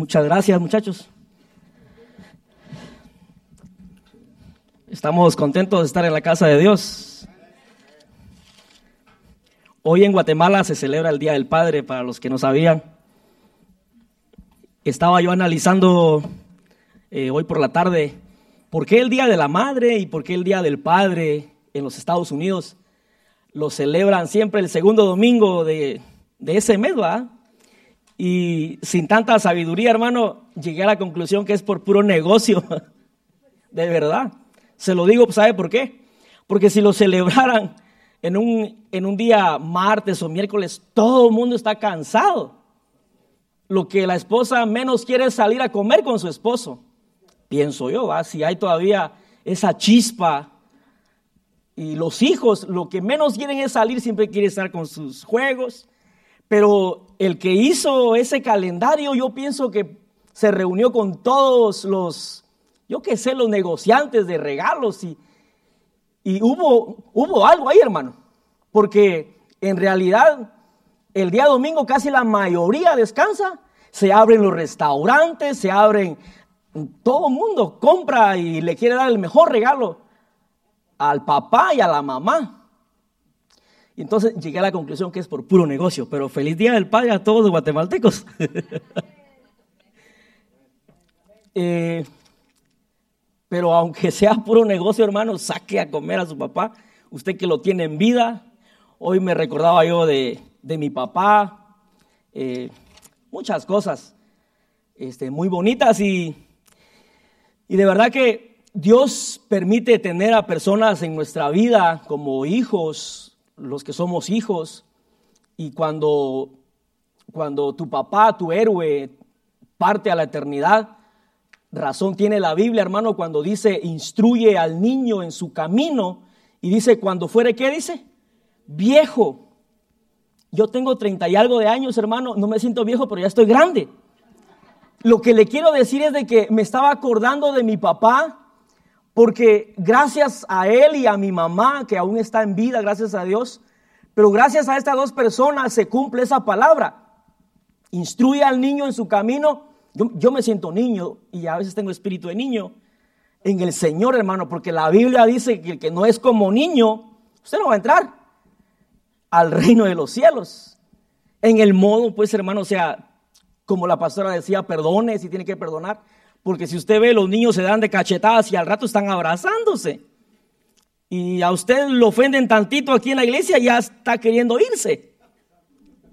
Muchas gracias, muchachos. Estamos contentos de estar en la casa de Dios. Hoy en Guatemala se celebra el Día del Padre, para los que no sabían. Estaba yo analizando eh, hoy por la tarde por qué el Día de la Madre y por qué el Día del Padre en los Estados Unidos lo celebran siempre el segundo domingo de, de ese mes, ¿verdad? Y sin tanta sabiduría, hermano, llegué a la conclusión que es por puro negocio. De verdad. Se lo digo, ¿sabe por qué? Porque si lo celebraran en un, en un día martes o miércoles, todo el mundo está cansado. Lo que la esposa menos quiere es salir a comer con su esposo. Pienso yo, ¿va? si hay todavía esa chispa. Y los hijos, lo que menos quieren es salir, siempre quieren estar con sus juegos, pero el que hizo ese calendario, yo pienso que se reunió con todos los, yo qué sé, los negociantes de regalos y, y hubo, hubo algo ahí, hermano. Porque en realidad el día domingo casi la mayoría descansa. Se abren los restaurantes, se abren, todo el mundo compra y le quiere dar el mejor regalo al papá y a la mamá. Entonces llegué a la conclusión que es por puro negocio, pero feliz día del padre a todos los guatemaltecos. Eh, pero aunque sea puro negocio, hermano, saque a comer a su papá. Usted que lo tiene en vida. Hoy me recordaba yo de, mi papá. Eh, muchas cosas este, muy bonitas y, y de verdad que Dios permite tener a personas en nuestra vida como hijos, los que somos hijos, y cuando, cuando tu papá, tu héroe, parte a la eternidad, razón tiene la Biblia, hermano, cuando dice, instruye al niño en su camino, y dice, cuando fuere, ¿qué dice? Viejo. Yo tengo treinta y algo de años, hermano, no me siento viejo, pero ya estoy grande. Lo que le quiero decir es de que me estaba acordando de mi papá porque gracias a él y a mi mamá, que aún está en vida, gracias a Dios, pero gracias a estas dos personas se cumple esa palabra. Instruye al niño en su camino. Yo, me siento niño y a veces tengo espíritu de niño en el Señor, hermano, porque la Biblia dice que el que no es como niño, usted no va a entrar al reino de los cielos. En el modo, pues, hermano, o sea, como la pastora decía, perdone si tiene que perdonar. Porque si usted ve, los niños se dan de cachetadas y al rato están abrazándose. Y a usted lo ofenden tantito aquí en la iglesia ya está queriendo irse.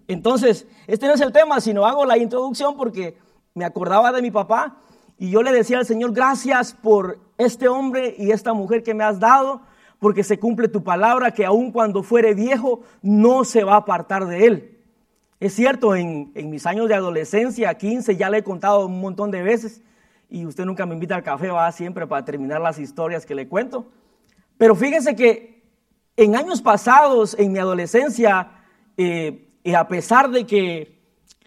Entonces, este no es el tema, sino hago la introducción porque me acordaba de mi papá y yo le decía al Señor, gracias por este hombre y esta mujer que me has dado, porque se cumple tu palabra que aun cuando fuere viejo no se va a apartar de él. Es cierto, en, en mis años de adolescencia, 15, ya le he contado un montón de veces, y usted nunca me invita al café, va siempre para terminar las historias que le cuento. Pero fíjese que en años pasados, en mi adolescencia, eh, y a pesar de que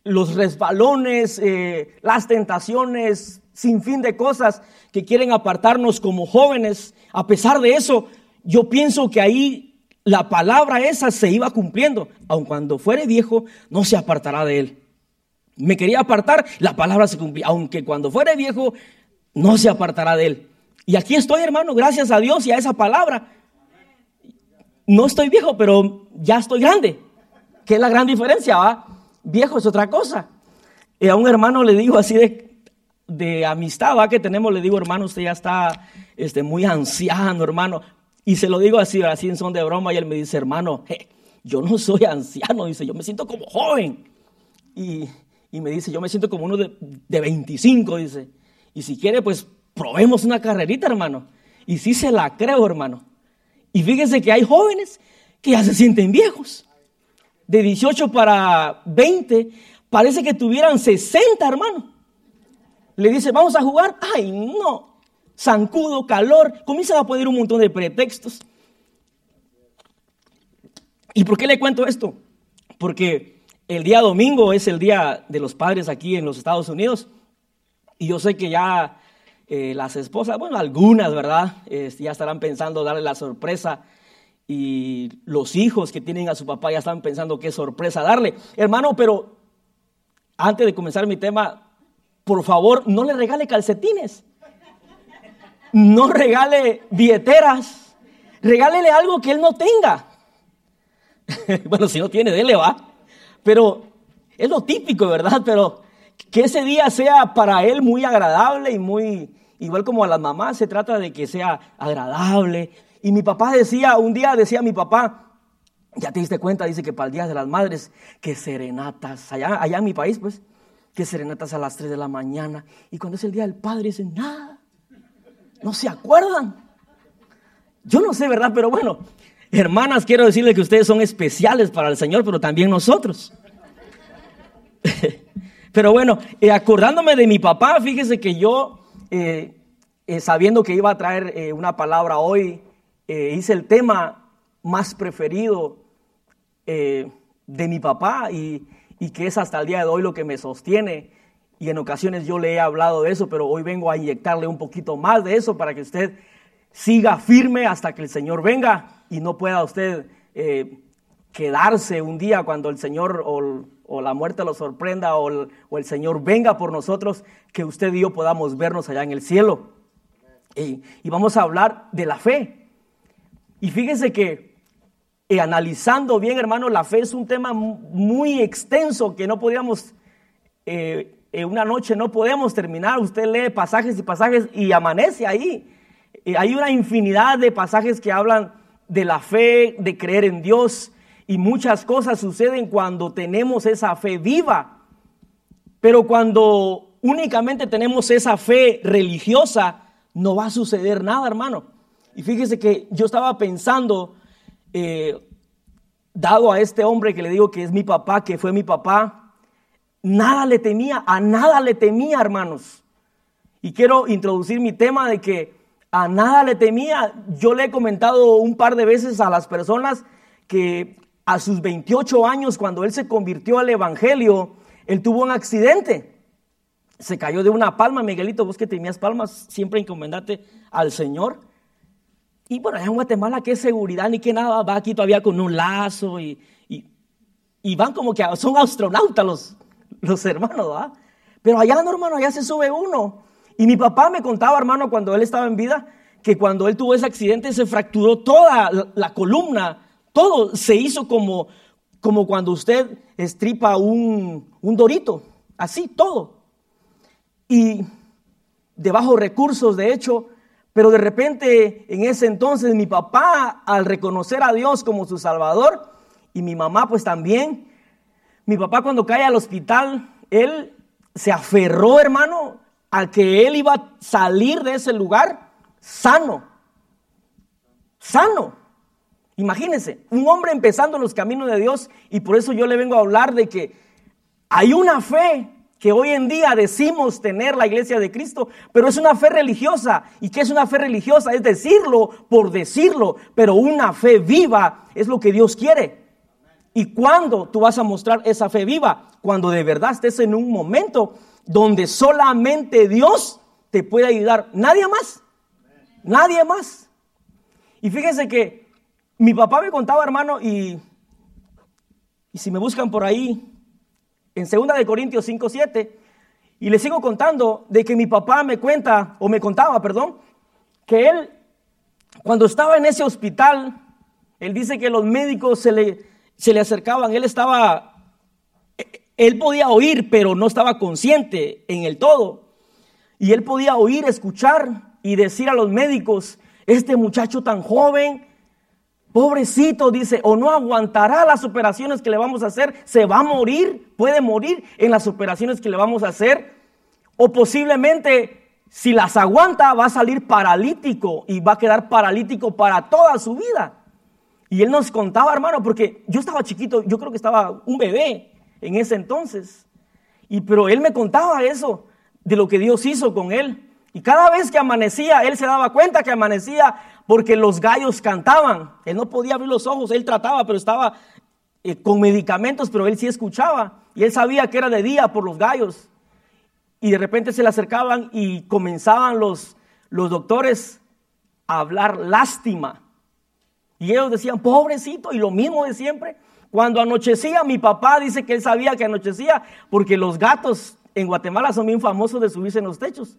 los resbalones, eh, las tentaciones, sin fin de cosas que quieren apartarnos como jóvenes, a pesar de eso, yo pienso que ahí la palabra esa se iba cumpliendo. Aun cuando fuere viejo, no se apartará de él me quería apartar, la palabra se cumplía. Aunque cuando fuere viejo, no se apartará de él. Y aquí estoy, hermano, gracias a Dios y a esa palabra. No estoy viejo, pero ya estoy grande. ¿Qué es la gran diferencia? ¿va? Viejo es otra cosa. Y a un hermano le digo así de, de amistad ¿va? que tenemos, le digo, hermano, usted ya está este, muy anciano, hermano. Y se lo digo así, así en son de broma, y él me dice, hermano, yo no soy anciano, dice, yo me siento como joven. Y, y me dice, yo me siento como uno de, de 25, dice. Y si quiere, pues probemos una carrerita, hermano. Y sí se la creo, hermano. Y fíjense que hay jóvenes que ya se sienten viejos. De 18 para 20, parece que tuvieran 60, hermano. Le dice, vamos a jugar. Ay, no. Zancudo, calor. Comienzan a poner un montón de pretextos. ¿Y por qué le cuento esto? Porque el día domingo es el día de los padres aquí en los Estados Unidos. Y yo sé que ya eh, las esposas, bueno, algunas, ¿verdad? ya estarán pensando darle la sorpresa. Y los hijos que tienen a su papá ya están pensando qué sorpresa darle. Hermano, pero antes de comenzar mi tema, por favor, no le regale calcetines. No regale billeteras. Regálele algo que él no tenga. bueno, si no tiene, dele va. Pero es lo típico, ¿verdad? Pero que ese día sea para él muy agradable y muy, igual como a las mamás, se trata de que sea agradable. Y mi papá decía, un día decía mi papá, ya te diste cuenta, dice que para el Día de las Madres, que serenatas, allá, allá en mi país, pues, que serenatas a las 3 de la mañana. Y cuando es el Día del Padre, dicen, nada, no se acuerdan. Yo no sé, ¿verdad? Pero bueno, hermanas, quiero decirles que ustedes son especiales para el Señor, pero también nosotros. pero bueno, eh, acordándome de mi papá, fíjese que yo, eh, eh, sabiendo que iba a traer una palabra hoy, hice el tema más preferido de mi papá y, y que es hasta el día de hoy lo que me sostiene. Y en ocasiones yo le he hablado de eso, pero hoy vengo a inyectarle un poquito más de eso para que usted siga firme hasta que el Señor venga y no pueda usted eh, quedarse un día cuando el Señor o, la muerte lo sorprenda o el, o Señor venga por nosotros, que usted y yo podamos vernos allá en el cielo. Y, vamos a hablar de la fe. Y fíjese que eh, analizando bien, hermano, la fe es un tema muy extenso que no podíamos, eh, en una noche no podemos terminar. Usted lee pasajes y pasajes y amanece ahí. hay una infinidad de pasajes que hablan de la fe, de creer en Dios. Y muchas cosas suceden cuando tenemos esa fe viva. Pero cuando únicamente tenemos esa fe religiosa, no va a suceder nada, hermano. Y fíjese que yo estaba pensando, eh, dado a este hombre que le digo que es mi papá, que fue mi papá, nada le temía, a nada le temía, hermanos. Y quiero introducir mi tema de que a nada le temía. Yo le he comentado un par de veces a las personas que a sus 28 años, cuando él se convirtió al Evangelio, él tuvo un accidente. Se cayó de una palma, Miguelito, vos que tenías palmas, siempre encomendate al Señor. Y bueno, allá en Guatemala, qué seguridad ni qué nada, va aquí todavía con un lazo y, van como que son astronautas los, hermanos. Pero allá no, hermano, allá se sube uno y mi papá me contaba, hermano, cuando él estaba en vida, que cuando él tuvo ese accidente se fracturó toda la, columna, todo se hizo como, como cuando usted estripa un, un dorito, así, todo. Y de bajos recursos, de hecho, pero de repente en ese entonces mi papá, al reconocer a Dios como su Salvador, y mi mamá pues también, mi papá cuando cae al hospital, él se aferró, hermano, al que él iba a salir de ese lugar sano. Sano. Imagínense, un hombre empezando los caminos de Dios y por eso yo le vengo a hablar de que hay una fe que hoy en día decimos tener la iglesia de Cristo, pero es una fe religiosa. ¿Y qué es una fe religiosa? Es decirlo por decirlo, pero una fe viva es lo que Dios quiere. ¿Y cuándo tú vas a mostrar esa fe viva? Cuando de verdad estés en un momento donde solamente Dios te puede ayudar. Nadie más. Nadie más. Y fíjense que mi papá me contaba, hermano, y, y si me buscan por ahí, en 2 de Corintios 5, 7, y le sigo contando de que mi papá me cuenta, o me contaba, perdón, que él, cuando estaba en ese hospital, él dice que los médicos se le, se le acercaban, él estaba él podía oír, pero no estaba consciente en el todo. Y él podía oír, escuchar y decir a los médicos, este muchacho tan joven, pobrecito, dice, o no aguantará las operaciones que le vamos a hacer, se va a morir, puede morir en las operaciones que le vamos a hacer, o posiblemente si las aguanta va a salir paralítico y va a quedar paralítico para toda su vida. Y él nos contaba, hermano, porque yo estaba chiquito, yo creo que estaba un bebé, en ese entonces. Y pero él me contaba eso, de lo que Dios hizo con él. Y cada vez que amanecía, él se daba cuenta que amanecía porque los gallos cantaban. Él no podía abrir los ojos, él trataba, pero estaba eh, con medicamentos, pero él sí escuchaba. Y él sabía que era de día por los gallos. Y de repente se le acercaban y comenzaban los, los doctores a hablar lástima. Y ellos decían, pobrecito, y lo mismo de siempre. Cuando anochecía, mi papá dice que él sabía que anochecía porque los gatos en Guatemala son bien famosos de subirse en los techos.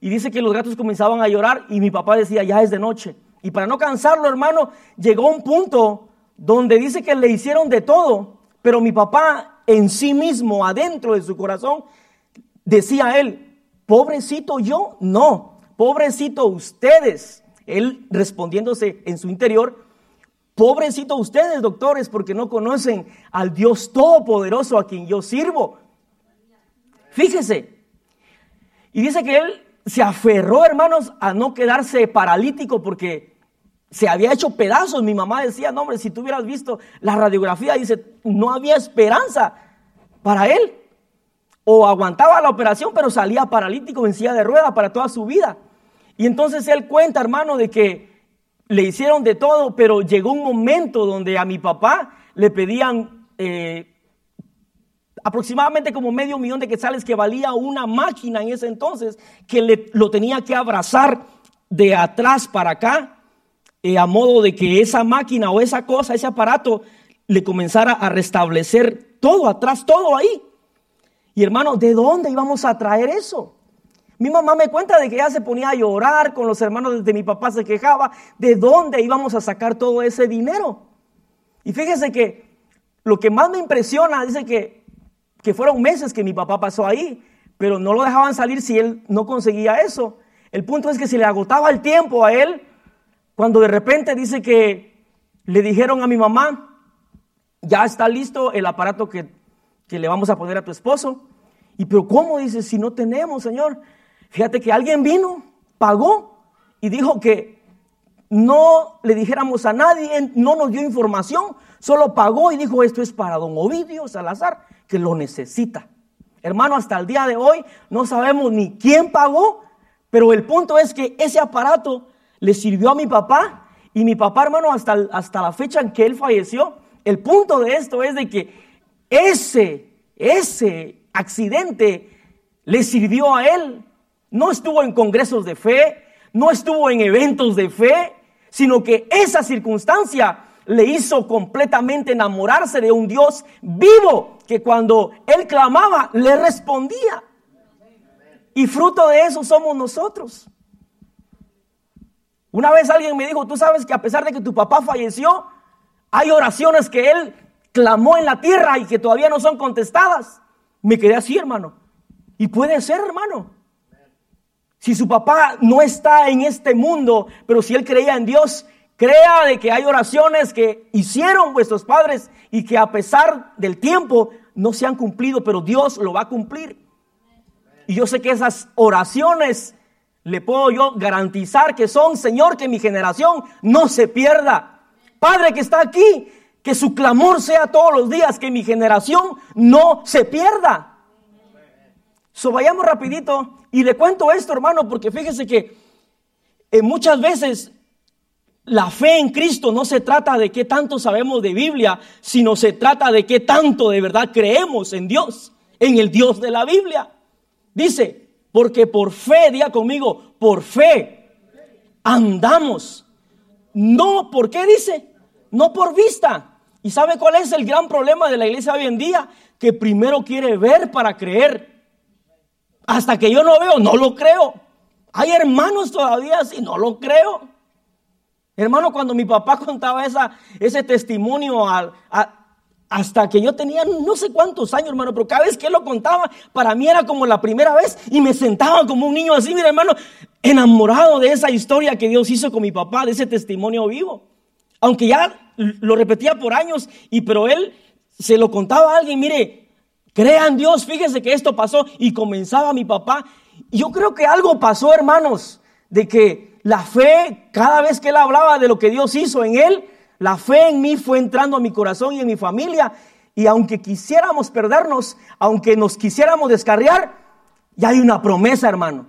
Y dice que los gatos comenzaban a llorar y mi papá decía, ya es de noche. Y para no cansarlo, hermano, llegó un punto donde dice que le hicieron de todo, pero mi papá en sí mismo, adentro de su corazón, decía él, pobrecito yo, no, pobrecito ustedes. Él respondiéndose en su interior, pobrecito ustedes, doctores, porque no conocen al Dios Todopoderoso a quien yo sirvo. Fíjese. Y dice que él se aferró, hermanos, a no quedarse paralítico porque se había hecho pedazos. Mi mamá decía, no, hombre, si tú hubieras visto la radiografía, dice, no había esperanza para él. O aguantaba la operación, pero salía paralítico en silla de rueda para toda su vida. Y entonces él cuenta, hermano, de que le hicieron de todo, pero llegó un momento donde a mi papá le pedían eh, aproximadamente como medio millón de quetzales que valía una máquina en ese entonces, que le, lo tenía que abrazar de atrás para acá, eh, a modo de que esa máquina o esa cosa, ese aparato, le comenzara a restablecer todo atrás, todo ahí. Y hermano, ¿de dónde íbamos a traer eso? Mi mamá me cuenta de que ella se ponía a llorar con los hermanos de mi papá, se quejaba. ¿De dónde íbamos a sacar todo ese dinero? Y fíjese que lo que más me impresiona, dice que que fueron meses que mi papá pasó ahí, pero no lo dejaban salir si él no conseguía eso. El punto es que se le agotaba el tiempo a él, cuando de repente dice que le dijeron a mi mamá, ya está listo el aparato que, que le vamos a poner a tu esposo. Y pero ¿cómo? Dice, si no tenemos, Señor. Fíjate que alguien vino, pagó y dijo que no le dijéramos a nadie, no nos dio información, solo pagó y dijo, esto es para don Ovidio Salazar que lo necesita. Hermano, hasta el día de hoy no sabemos ni quién pagó, pero el punto es que ese aparato le sirvió a mi papá y mi papá, hermano, hasta, hasta la fecha en que él falleció, el punto de esto es de que ese, ese accidente le sirvió a él. No estuvo en congresos de fe, no estuvo en eventos de fe, sino que esa circunstancia le hizo completamente enamorarse de un Dios vivo que cuando él clamaba le respondía. Y fruto de eso somos nosotros. Una vez alguien me dijo, tú sabes que a pesar de que tu papá falleció, hay oraciones que él clamó en la tierra y que todavía no son contestadas. Me quedé así, hermano. Y puede ser, hermano. Si su papá no está en este mundo, pero si él creía en Dios, Crea de que hay oraciones que hicieron vuestros padres y que a pesar del tiempo no se han cumplido, pero Dios lo va a cumplir. Y yo sé que esas oraciones le puedo yo garantizar que son, Señor, que mi generación no se pierda. Padre que está aquí, que su clamor sea todos los días, que mi generación no se pierda. So vayamos rapidito y le cuento esto, hermano, porque fíjese que eh, muchas veces la fe en Cristo no se trata de qué tanto sabemos de Biblia, sino se trata de qué tanto de verdad creemos en Dios, en el Dios de la Biblia. Dice, porque por fe, diga conmigo, por fe andamos. No, ¿por qué dice? No por vista. ¿Y sabe cuál es el gran problema de la iglesia hoy en día? Que primero quiere ver para creer. Hasta que yo no veo, no lo creo. Hay hermanos todavía así, no lo creo. Hermano, cuando mi papá contaba esa, ese testimonio hasta que yo tenía no sé cuántos años, hermano, pero cada vez que él lo contaba, para mí era como la primera vez y me sentaba como un niño así, mira, hermano, enamorado de esa historia que Dios hizo con mi papá, de ese testimonio vivo. Aunque ya lo repetía por años, y pero él se lo contaba a alguien, mire, crean Dios, fíjese que esto pasó y comenzaba mi papá. Yo creo que algo pasó, hermanos, de que la fe, cada vez que él hablaba de lo que Dios hizo en él, la fe en mí fue entrando a mi corazón y en mi familia. Y aunque quisiéramos perdernos, aunque nos quisiéramos descarriar, ya hay una promesa, hermano.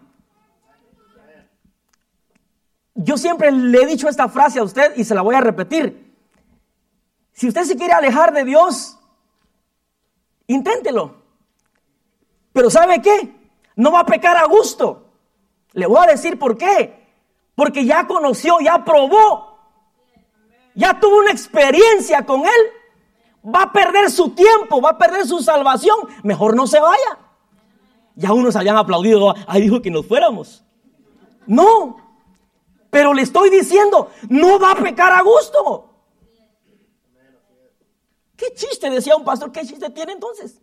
Yo siempre le he dicho esta frase a usted y se la voy a repetir. Si usted se quiere alejar de Dios, inténtelo. Pero ¿sabe qué? No va a pecar a gusto. Le voy a decir por qué. Porque ya conoció, ya probó, ya tuvo una experiencia con Él. Va a perder su tiempo, va a perder su salvación. Mejor no se vaya. Ya unos habían aplaudido, ahí dijo que nos fuéramos. No, pero le estoy diciendo, no va a pecar a gusto. ¿Qué chiste? Decía un pastor, ¿qué chiste tiene entonces?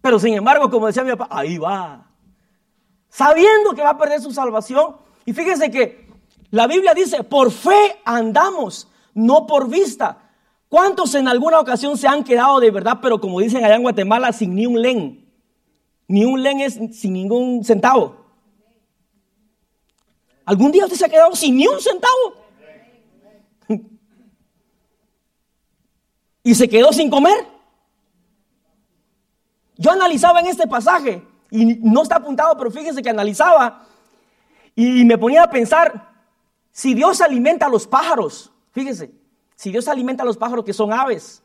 Pero sin embargo, como decía mi papá, ahí va. Sabiendo que va a perder su salvación. Y fíjense que la Biblia dice, por fe andamos, no por vista. ¿Cuántos en alguna ocasión se han quedado de verdad, pero como dicen allá en Guatemala, sin ni un len? Ni un len es sin ningún centavo. ¿Algún día usted se ha quedado sin ni un centavo? Y se quedó sin comer. Yo analizaba en este pasaje, y no está apuntado, pero fíjense que analizaba y me ponía a pensar, si Dios alimenta a los pájaros, fíjense, si Dios alimenta a los pájaros que son aves,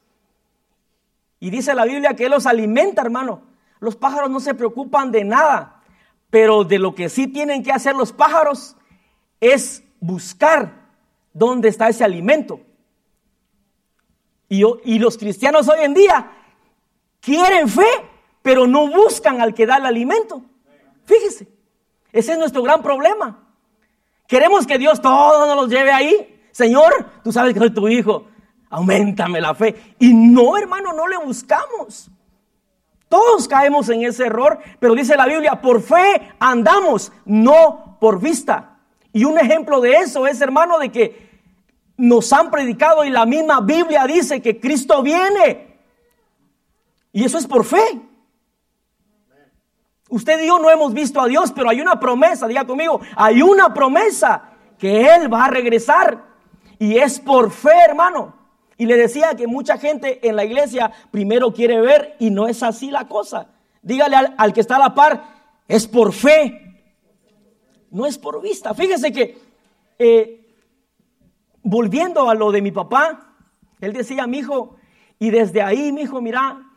y dice la Biblia que Él los alimenta, hermano, los pájaros no se preocupan de nada, pero de lo que sí tienen que hacer los pájaros es buscar dónde está ese alimento. Y, los cristianos hoy en día quieren fe, pero no buscan al que da el alimento. Fíjese, ese es nuestro gran problema. Queremos que Dios todo nos los lleve ahí. Señor, tú sabes que soy tu hijo, aumentame la fe. Y no, hermano, no le buscamos. Todos caemos en ese error, pero dice la Biblia, por fe andamos, no por vista. Y un ejemplo de eso es, hermano, de que nos han predicado y la misma Biblia dice que Cristo viene. Y eso es por fe. Usted y yo no hemos visto a Dios, pero hay una promesa, diga conmigo, hay una promesa que Él va a regresar. Y es por fe, hermano. Y le decía que mucha gente en la iglesia primero quiere ver y no es así la cosa. Dígale al, que está a la par, es por fe, no es por vista. Fíjese que eh, volviendo a lo de mi papá, él decía, mi hijo, y desde ahí, mi hijo, mira,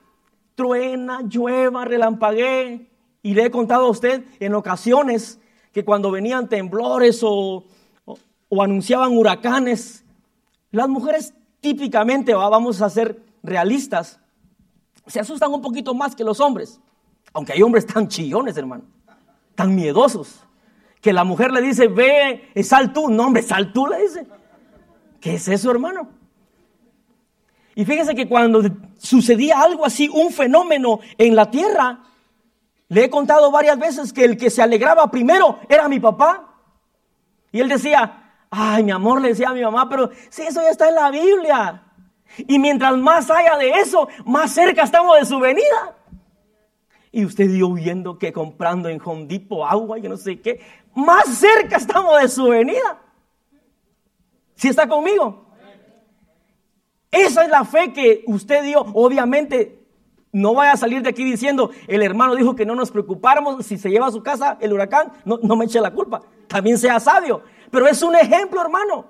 truena, llueva, relampaguee. Y le he contado a usted en ocasiones que cuando venían temblores o, anunciaban huracanes, las mujeres típicamente, vamos a ser realistas, se asustan un poquito más que los hombres. Aunque hay hombres tan chillones, hermano, tan miedosos, que la mujer le dice, ve, sal tú. No, hombre, sal tú, le dice. ¿Qué es eso, hermano? Y fíjese que cuando sucedía algo así, un fenómeno en la tierra, le he contado varias veces que el que se alegraba primero era mi papá. Y él decía, ay, mi amor, le decía a mi mamá, pero si eso ya está en la Biblia. Y mientras más haya de eso, más cerca estamos de su venida. Y usted dio viendo que comprando en Home agua, yo no sé qué, más cerca estamos de su venida. ¿Sí está conmigo? Esa es la fe que usted dio. Obviamente, no vaya a salir de aquí diciendo, el hermano dijo que no nos preocupáramos, si se lleva a su casa el huracán, no, no me eche la culpa. También sea sabio. Pero es un ejemplo, hermano.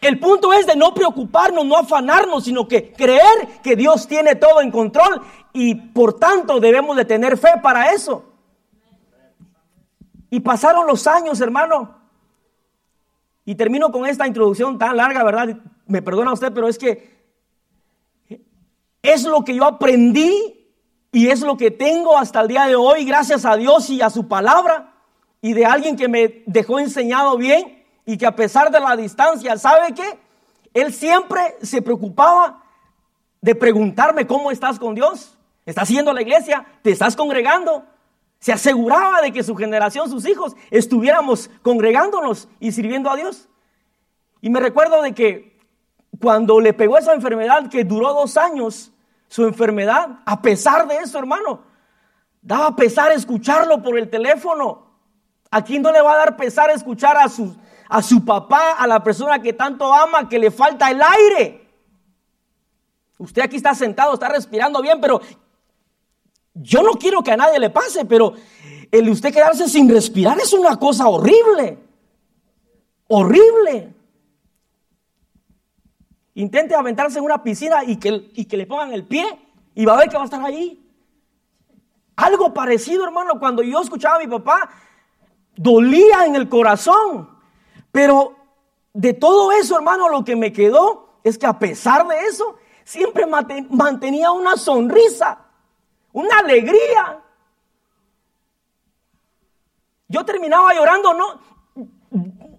El punto es de no preocuparnos, no afanarnos, sino que creer que Dios tiene todo en control y por tanto debemos de tener fe para eso. Y pasaron los años, hermano. Y termino con esta introducción tan larga, ¿verdad? Me perdona usted, pero es que es lo que yo aprendí y es lo que tengo hasta el día de hoy, gracias a Dios y a su palabra y de alguien que me dejó enseñado bien y que a pesar de la distancia, ¿sabe qué? Él siempre se preocupaba de preguntarme cómo estás con Dios. ¿Estás yendo a la iglesia? ¿Te estás congregando? Se aseguraba de que su generación, sus hijos, estuviéramos congregándonos y sirviendo a Dios. Y me recuerdo de que cuando le pegó esa enfermedad que duró dos años, su enfermedad, a pesar de eso, hermano, daba pesar escucharlo por el teléfono. ¿A quién no le va a dar pesar escuchar a su, a su papá, a la persona que tanto ama, que le falta el aire? Usted aquí está sentado, está respirando bien, pero yo no quiero que a nadie le pase, pero el usted quedarse sin respirar es una cosa horrible. Horrible. Intente aventarse en una piscina y que, y que le pongan el pie y va a ver que va a estar ahí. Algo parecido, hermano, cuando yo escuchaba a mi papá, dolía en el corazón. Pero de todo eso, hermano, lo que me quedó es que a pesar de eso, siempre mantenía una sonrisa. Una alegría. Yo terminaba llorando, no,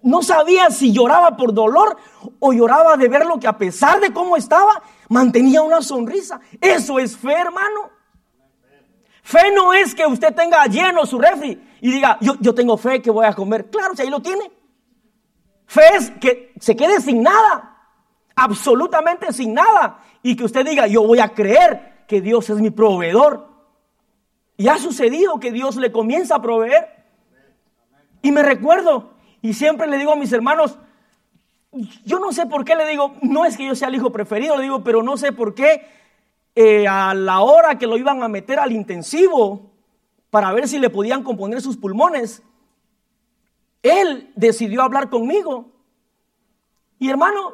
no sabía si lloraba por dolor o lloraba de ver lo que a pesar de cómo estaba, mantenía una sonrisa. Eso es fe, hermano. Fe no es que usted tenga lleno su refri y diga, yo, yo tengo fe que voy a comer. Claro, si ahí lo tiene. Fe es que se quede sin nada, absolutamente sin nada. Y que usted diga, yo voy a creer que Dios es mi proveedor. Y ha sucedido que Dios le comienza a proveer. Y me recuerdo, y siempre le digo a mis hermanos, yo no sé por qué le digo, no es que yo sea el hijo preferido, le digo, pero no sé por qué eh, a la hora que lo iban a meter al intensivo para ver si le podían componer sus pulmones, él decidió hablar conmigo. Y hermano,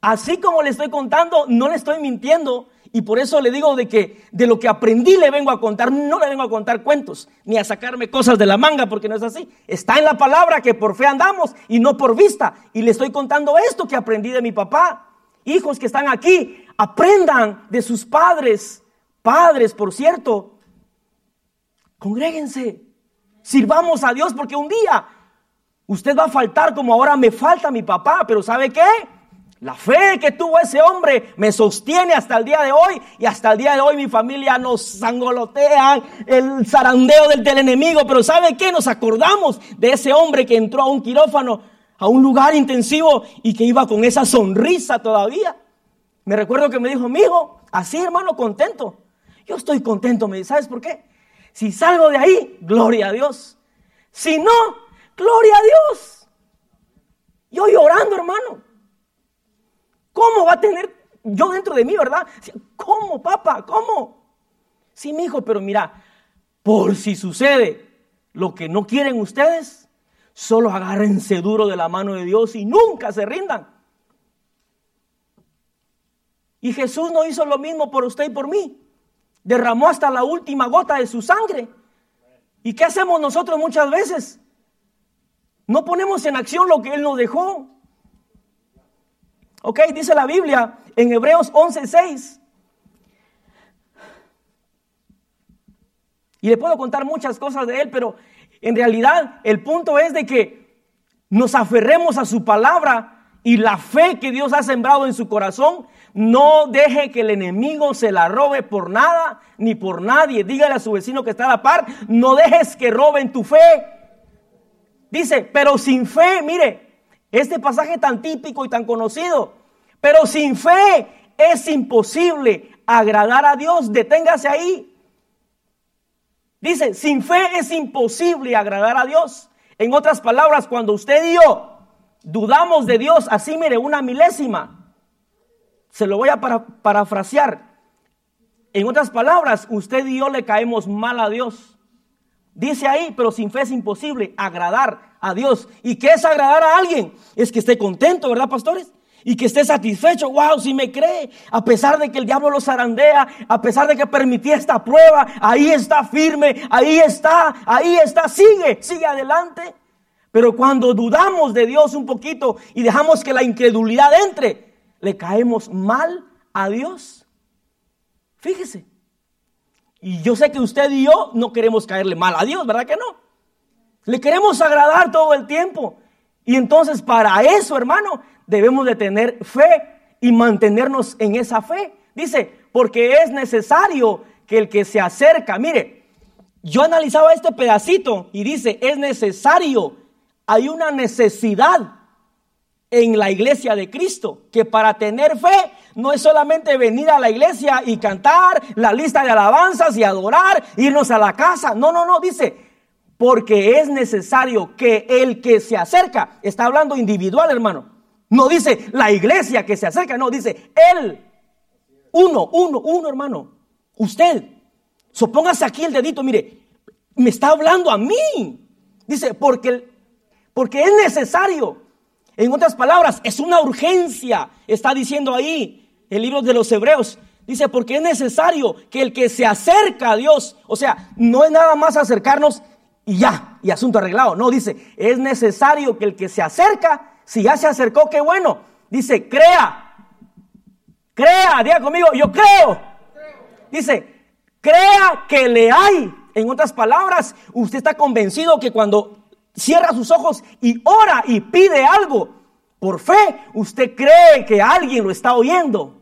así como le estoy contando, no le estoy mintiendo. Y por eso le digo de que de lo que aprendí le vengo a contar, no le vengo a contar cuentos, ni a sacarme cosas de la manga, porque no es así. Está en la palabra que por fe andamos y no por vista. Y le estoy contando esto que aprendí de mi papá. Hijos que están aquí, aprendan de sus padres. Padres, por cierto, congréguense, sirvamos a Dios, porque un día usted va a faltar como ahora me falta mi papá, pero ¿sabe qué? La fe que tuvo ese hombre me sostiene hasta el día de hoy y hasta el día de hoy mi familia nos sangolotea el zarandeo del, enemigo, pero ¿sabe qué? Nos acordamos de ese hombre que entró a un quirófano, a un lugar intensivo y que iba con esa sonrisa todavía. Me recuerdo que me dijo, amigo, así hermano, contento. Yo estoy contento, me dice, ¿sabes por qué? Si salgo de ahí, gloria a Dios. Si no, gloria a Dios. Yo llorando, hermano. ¿Cómo va a tener yo dentro de mí, verdad? ¿Cómo, papá? ¿Cómo? Sí, mi hijo, pero mira, por si sucede lo que no quieren ustedes, solo agárrense duro de la mano de Dios y nunca se rindan. Y Jesús no hizo lo mismo por usted y por mí. Derramó hasta la última gota de su sangre. ¿Y qué hacemos nosotros muchas veces? No ponemos en acción lo que Él nos dejó. Ok, dice la Biblia en Hebreos 11:6. Y le puedo contar muchas cosas de él, pero en realidad el punto es de que nos aferremos a su palabra y la fe que Dios ha sembrado en su corazón. No deje que el enemigo se la robe por nada ni por nadie. Dígale a su vecino que está a la par, no dejes que roben tu fe. Dice, pero sin fe, mire, este pasaje tan típico y tan conocido. Pero sin fe es imposible agradar a Dios. Deténgase ahí. Dice, sin fe es imposible agradar a Dios. En otras palabras, cuando usted y yo dudamos de Dios, así mire, una milésima, se lo voy a parafrasear. En otras palabras, usted y yo le caemos mal a Dios. Dice ahí, pero sin fe es imposible agradar a Dios. ¿Y qué es agradar a alguien? Es que esté contento, ¿verdad, pastores? Y que esté satisfecho, wow, si me cree, a pesar de que el diablo lo zarandea, a pesar de que permití esta prueba, ahí está firme, ahí está, ahí está, sigue, sigue adelante. Pero cuando dudamos de Dios un poquito y dejamos que la incredulidad entre, le caemos mal a Dios. Fíjese. Y yo sé que usted y yo no queremos caerle mal a Dios, ¿verdad que no? Le queremos agradar todo el tiempo. Y entonces para eso, hermano, debemos de tener fe y mantenernos en esa fe. Dice, porque es necesario que el que se acerca, mire, yo analizaba este pedacito y dice, es necesario, hay una necesidad en la iglesia de Cristo, que para tener fe no es solamente venir a la iglesia y cantar la lista de alabanzas y adorar, irnos a la casa, no, no, no, dice, porque es necesario que el que se acerca, está hablando individual, hermano. No dice la iglesia que se acerca, no, dice él. Uno, uno, uno, hermano. Usted. Sopóngase aquí el dedito, mire, me está hablando a mí. Dice, porque, porque es necesario. En otras palabras, es una urgencia, está diciendo ahí el libro de los Hebreos. Dice, porque es necesario que el que se acerca a Dios, o sea, no es nada más acercarnos y ya, y asunto arreglado. No, dice, es necesario que el que se acerca, si ya se acercó, qué bueno. Dice, crea, crea, diga conmigo, yo creo. Dice, Crea que le hay. En otras palabras, usted está convencido que cuando cierra sus ojos y ora y pide algo, por fe, usted cree que alguien lo está oyendo.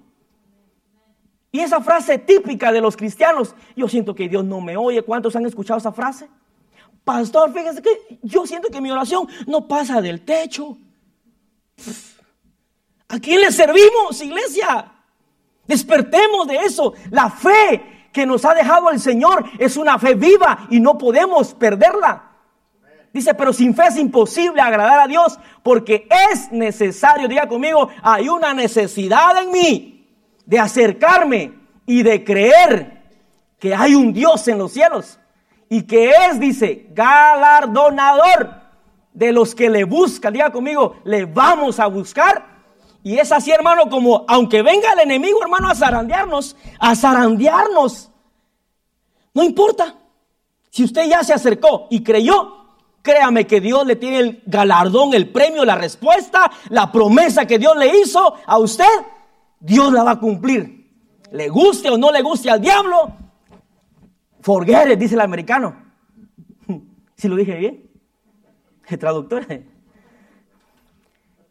Y esa frase típica de los cristianos, yo siento que Dios no me oye. ¿Cuántos han escuchado esa frase? Pastor, fíjese que yo siento que mi oración no pasa del techo. ¿A quién le servimos, iglesia? Despertemos de eso. La fe que nos ha dejado el Señor es una fe viva y no podemos perderla. Dice, pero sin fe es imposible agradar a Dios porque es necesario, diga conmigo, hay una necesidad en mí de acercarme y de creer que hay un Dios en los cielos y que es, dice, galardonador de los que le buscan. Diga conmigo, le vamos a buscar. Y es así, hermano, como aunque venga el enemigo, hermano, a zarandearnos, a zarandearnos. No importa. Si usted ya se acercó y creyó, créame que Dios le tiene el galardón, el premio, la respuesta, la promesa que Dios le hizo a usted, Dios la va a cumplir. Le guste o no le guste al diablo, Forget dice el americano. Si lo dije bien, el traductor.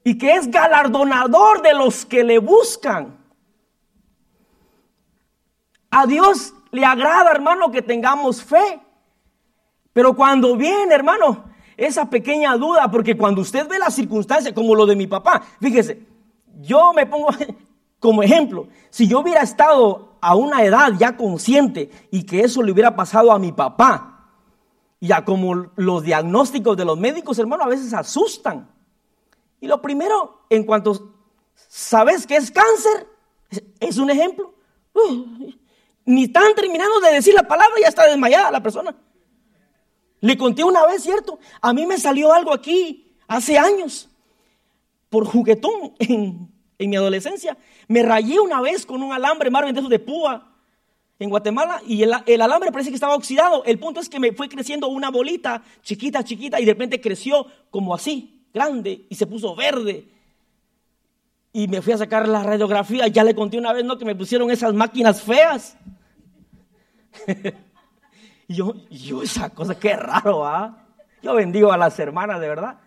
Y que es galardonador de los que le buscan. A Dios le agrada, hermano, que tengamos fe. Pero cuando viene, hermano, esa pequeña duda, porque cuando usted ve las circunstancias, como lo de mi papá, fíjese, yo me pongo como ejemplo, si yo hubiera estado a una edad ya consciente y que eso le hubiera pasado a mi papá. Ya como los diagnósticos de los médicos, hermano, a veces asustan. Y lo primero, en cuanto sabes que es cáncer, es un ejemplo. ni están terminando de decir la palabra, ya está desmayada la persona. Le conté una vez, ¿cierto? A mí me salió algo aquí hace años, por juguetón, en, mi adolescencia. Me rayé una vez con un alambre Marvin de esos de púa en Guatemala y el, alambre parece que estaba oxidado. El punto es que me fue creciendo una bolita chiquita, chiquita y de repente creció como así, grande y se puso verde. Y me fui a sacar la radiografía. Ya le conté una vez, ¿no? Que me pusieron esas máquinas feas. y yo, yo, esa cosa, qué raro, ¿ah? Yo bendigo a las hermanas, de verdad.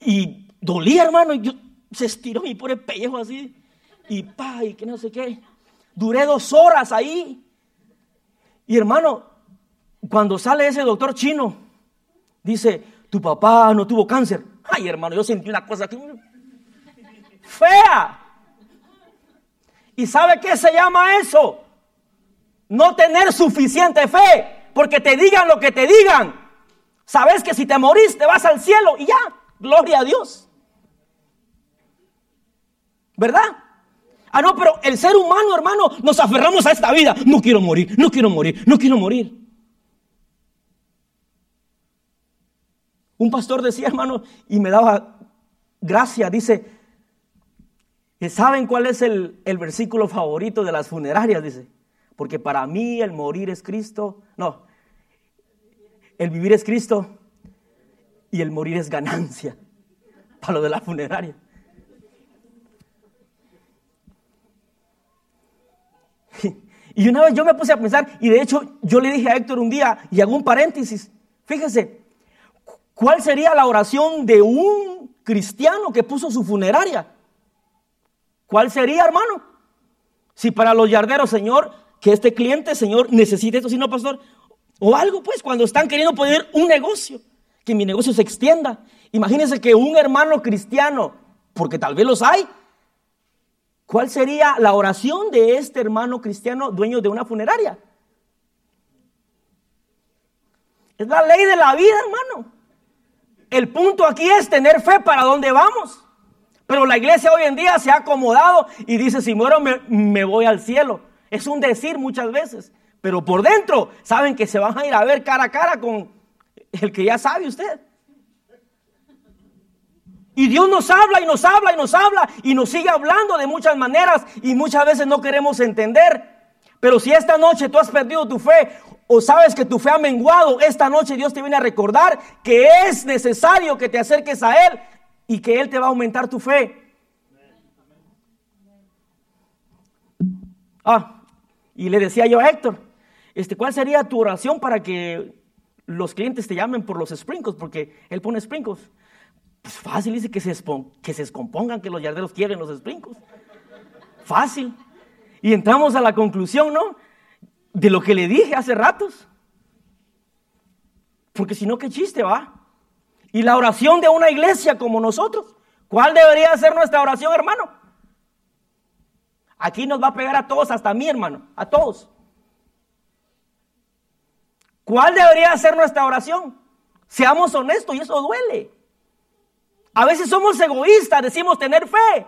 Y dolía, hermano. Y yo, se estiró mi pobre pellejo así. Y pa, y que no sé qué. Duré dos horas ahí. Y hermano, cuando sale ese doctor chino, dice, tu papá no tuvo cáncer. Ay, hermano, yo sentí una cosa fea. ¿Y sabe qué se llama eso? No tener suficiente fe. Porque te digan lo que te digan. Sabes que si te moriste vas al cielo y ya, gloria a Dios. ¿Verdad? Ah, no, pero el ser humano, hermano, nos aferramos a esta vida. No quiero morir, no quiero morir, no quiero morir. Un pastor decía, hermano, y me daba gracia, dice, ¿saben cuál es el, el versículo favorito de las funerarias? Dice, porque para mí el morir es Cristo, no, el vivir es Cristo y el morir es ganancia, para lo de la funeraria. Y una vez yo me puse a pensar, y de hecho yo le dije a Héctor un día, y hago un paréntesis, fíjese, ¿cuál sería la oración de un cristiano que puso su funeraria? ¿Cuál sería, hermano? Si para los yarderos, Señor, que este cliente, Señor, necesite esto, si no, pastor, o algo, pues, cuando están queriendo poner un negocio, que mi negocio se extienda. Imagínense que un hermano cristiano, porque tal vez los hay, ¿Cuál sería la oración de este hermano cristiano dueño de una funeraria? Es la ley de la vida, hermano. El punto aquí es tener fe para dónde vamos. Pero la iglesia hoy en día se ha acomodado y dice, si muero me, me, voy al cielo. Es un decir muchas veces. Pero por dentro saben que se van a ir a ver cara a cara con el que ya sabe usted. Y Dios nos habla y nos habla y nos habla y nos sigue hablando de muchas maneras y muchas veces no queremos entender. Pero si esta noche tú has perdido tu fe o sabes que tu fe ha menguado, esta noche Dios te viene a recordar que es necesario que te acerques a Él y que Él te va a aumentar tu fe. Ah, Y le decía yo a Héctor, este, ¿cuál sería tu oración para que los clientes te llamen por los sprinkles? Porque él pone sprinkles. Pues fácil, dice que se, que se descompongan, que los yarderos quieren los sprinkles. Fácil. Y entramos a la conclusión, ¿no? De lo que le dije hace ratos. Porque si no, qué chiste va. Y la oración de una iglesia como nosotros. ¿Cuál debería ser nuestra oración, hermano? Aquí nos va a pegar a todos, hasta a mí, hermano, a todos. ¿Cuál debería ser nuestra oración? Seamos honestos y eso duele. A veces somos egoístas, decimos tener fe,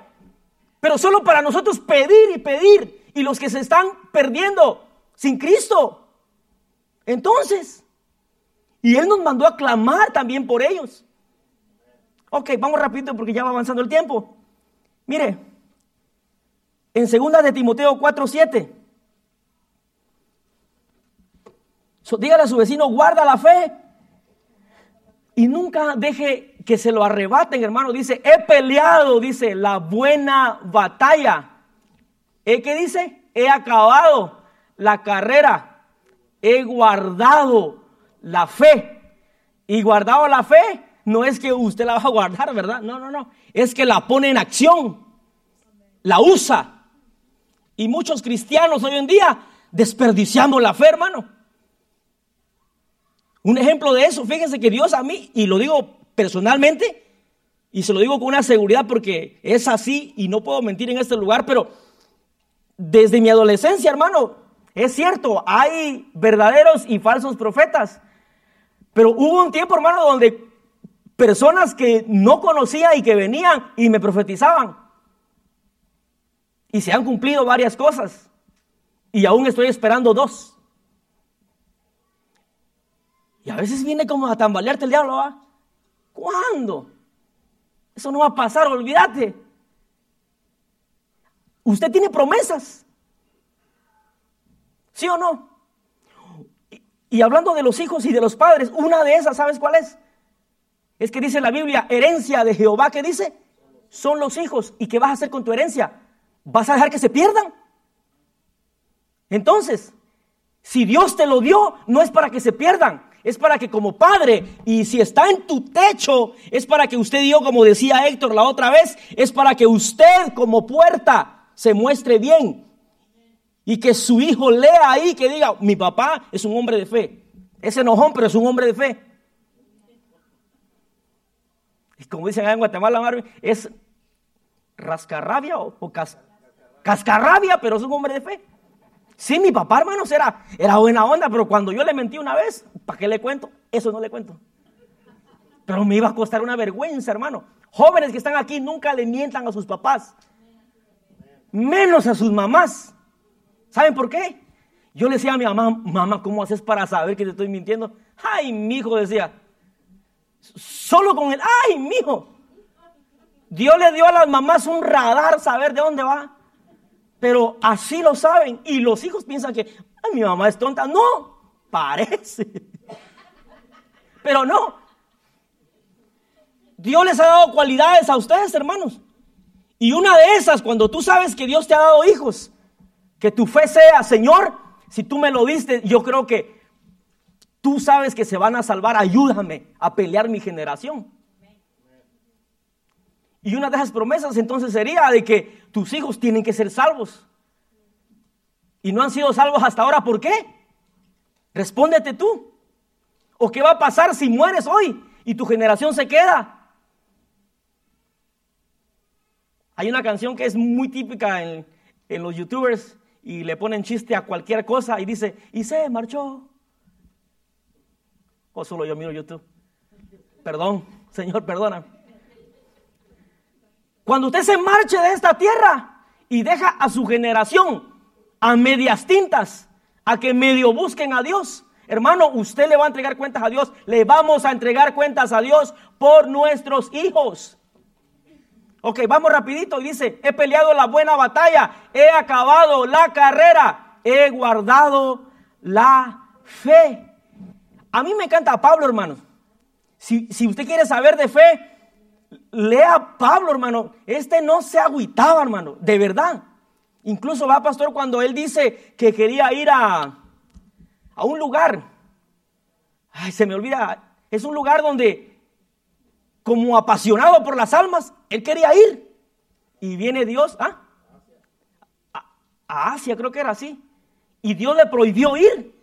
pero solo para nosotros pedir y pedir y los que se están perdiendo sin Cristo. Entonces, y Él nos mandó a clamar también por ellos. Ok, vamos rápido porque ya va avanzando el tiempo. Mire, en segunda de Timoteo 4, 7. dígale a su vecino, guarda la fe y nunca deje que se lo arrebaten, hermano. Dice, he peleado, dice, la buena batalla. ¿Eh, ¿Qué dice? He acabado la carrera. He guardado la fe. Y guardado la fe no es que usted la va a guardar, ¿verdad? No, no, no. Es que la pone en acción. La usa. Y muchos cristianos hoy en día desperdiciamos la fe, hermano. Un ejemplo de eso, fíjense que Dios a mí, y lo digo personalmente, y se lo digo con una seguridad porque es así y no puedo mentir en este lugar, pero desde mi adolescencia, hermano, es cierto, hay verdaderos y falsos profetas, pero hubo un tiempo, hermano, donde personas que no conocía y que venían y me profetizaban. Y se han cumplido varias cosas. Y aún estoy esperando dos. Y a veces viene como a tambalearte el diablo, ¿va? ¿Cuándo? Eso no va a pasar, olvídate. Usted tiene promesas. ¿Sí o no? Y, hablando de los hijos y de los padres, una de esas, ¿sabes cuál es? Es que dice la Biblia, herencia de Jehová, ¿qué dice? Son los hijos. ¿Y qué vas a hacer con tu herencia? ¿Vas a dejar que se pierdan? Entonces, si Dios te lo dio, no es para que se pierdan, es para que como padre, y si está en tu techo, es para que usted dio, como decía Héctor la otra vez, es para que usted como puerta se muestre bien. Y que su hijo lea ahí, que diga, mi papá es un hombre de fe. Es enojón, pero es un hombre de fe. Y como dicen en Guatemala, es rascarrabia o, cascarrabia, pero es un hombre de fe. Sí, mi papá, hermanos, era, era buena onda, pero cuando yo le mentí una vez, ¿para qué le cuento? Eso no le cuento. Pero me iba a costar una vergüenza, hermano. Jóvenes que están aquí nunca le mientan a sus papás, menos a sus mamás. ¿Saben por qué? Yo le decía a mi mamá, mamá, ¿cómo haces para saber que te estoy mintiendo? Ay, mi hijo decía, solo con el, ay, mi hijo. Dios le dio a las mamás un radar saber de dónde va. Pero así lo saben. Y los hijos piensan que mi mamá es tonta. No, parece. Pero no. Dios les ha dado cualidades a ustedes, hermanos. Y una de esas, cuando tú sabes que Dios te ha dado hijos, que tu fe sea, Señor, si tú me lo diste, yo creo que tú sabes que se van a salvar, ayúdame a pelear mi generación. Y una de esas promesas entonces sería de que tus hijos tienen que ser salvos. Y no han sido salvos hasta ahora, ¿por qué? Respóndete tú. ¿O qué va a pasar si mueres hoy y tu generación se queda? Hay una canción que es muy típica en, los youtubers y le ponen chiste a cualquier cosa y dice, y se marchó. O solo yo miro YouTube. Perdón, Señor, perdona. Cuando usted se marche de esta tierra y deja a su generación a medias tintas, a que medio busquen a Dios, hermano, usted le va a entregar cuentas a Dios. Le vamos a entregar cuentas a Dios por nuestros hijos. Ok, vamos rapidito. Dice, he peleado la buena batalla, he acabado la carrera, he guardado la fe. A mí me encanta Pablo, hermano. Si, si usted quiere saber de fe, lea Pablo, hermano. Este no se agüitaba, hermano, de verdad. Incluso va, pastor, cuando él dice que quería ir a, a un lugar. Ay, se me olvida. Es un lugar donde, como apasionado por las almas, él quería ir. Y viene Dios, ¿ah? A, Asia, creo que era así. Y Dios le prohibió ir.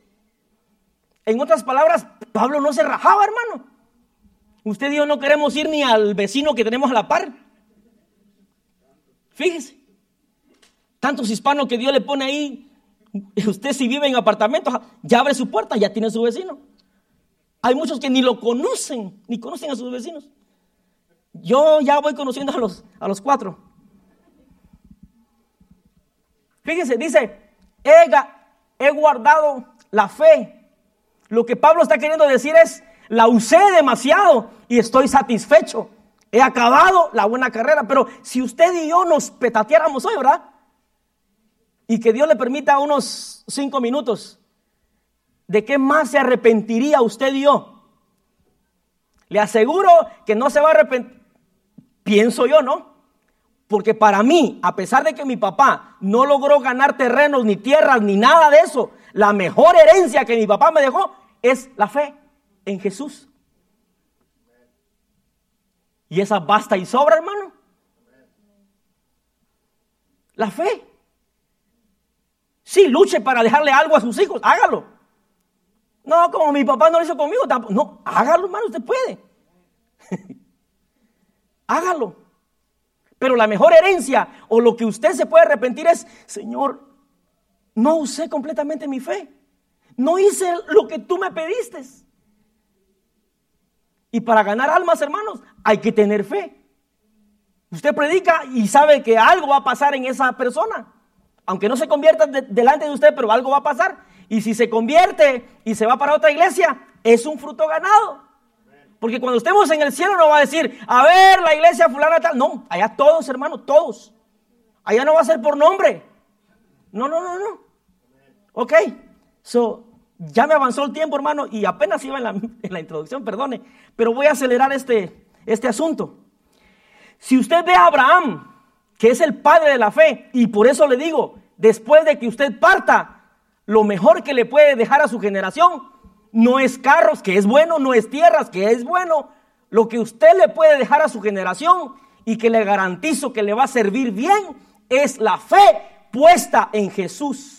En otras palabras, Pablo no se rajaba, hermano. Usted y yo no queremos ir ni al vecino que tenemos a la par. Fíjese. Tantos hispanos que Dios le pone ahí. Usted si vive en apartamentos, ya abre su puerta, ya tiene su vecino. Hay muchos que ni lo conocen, ni conocen a sus vecinos. Yo ya voy conociendo a los, a los cuatro. Fíjese, dice, he guardado la fe. Lo que Pablo está queriendo decir es, la usé demasiado y estoy satisfecho. He acabado la buena carrera. Pero si usted y yo nos petateáramos hoy, ¿verdad? Y que Dios le permita unos cinco minutos. ¿De qué más se arrepentiría usted y yo? Le aseguro que no se va a arrepentir. Pienso yo, ¿no? Porque para mí, a pesar de que mi papá no logró ganar terrenos, ni tierras, ni nada de eso, la mejor herencia que mi papá me dejó es la fe en Jesús. Y esa basta y sobra, hermano. La fe. Sí, luche para dejarle algo a sus hijos, hágalo. No, como mi papá no lo hizo conmigo, tampoco. No, hágalo, hermano, usted puede. hágalo. Pero la mejor herencia o lo que usted se puede arrepentir es, Señor, no usé completamente mi fe. No hice lo que tú me pediste. Y para ganar almas, hermanos, hay que tener fe. Usted predica y sabe que algo va a pasar en esa persona. Aunque no se convierta delante de usted, pero algo va a pasar. Y si se convierte y se va para otra iglesia, es un fruto ganado. Porque cuando estemos en el cielo no va a decir, a ver, la iglesia fulana tal. No, allá todos, hermanos, todos. Allá no va a ser por nombre. No, no, no, no. Ok. So, ya me avanzó el tiempo, hermano, y apenas iba en la, introducción, perdone, pero voy a acelerar este, este asunto. Si usted ve a Abraham, que es el padre de la fe, y por eso le digo, después de que usted parta, lo mejor que le puede dejar a su generación no es carros, que es bueno, no es tierras, que es bueno. Lo que usted le puede dejar a su generación y que le garantizo que le va a servir bien es la fe puesta en Jesús.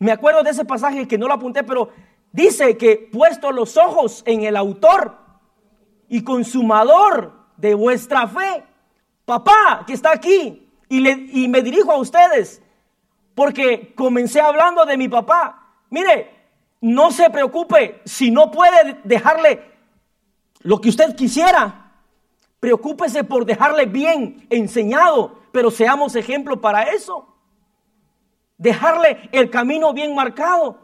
Me acuerdo de ese pasaje que no lo apunté, pero dice que puesto los ojos en el autor y consumador de vuestra fe, papá que está aquí, y, le, y me dirijo a ustedes, porque comencé hablando de mi papá. Mire, no se preocupe si no puede dejarle lo que usted quisiera. Preocúpese por dejarle bien enseñado, pero seamos ejemplo para eso dejarle el camino bien marcado.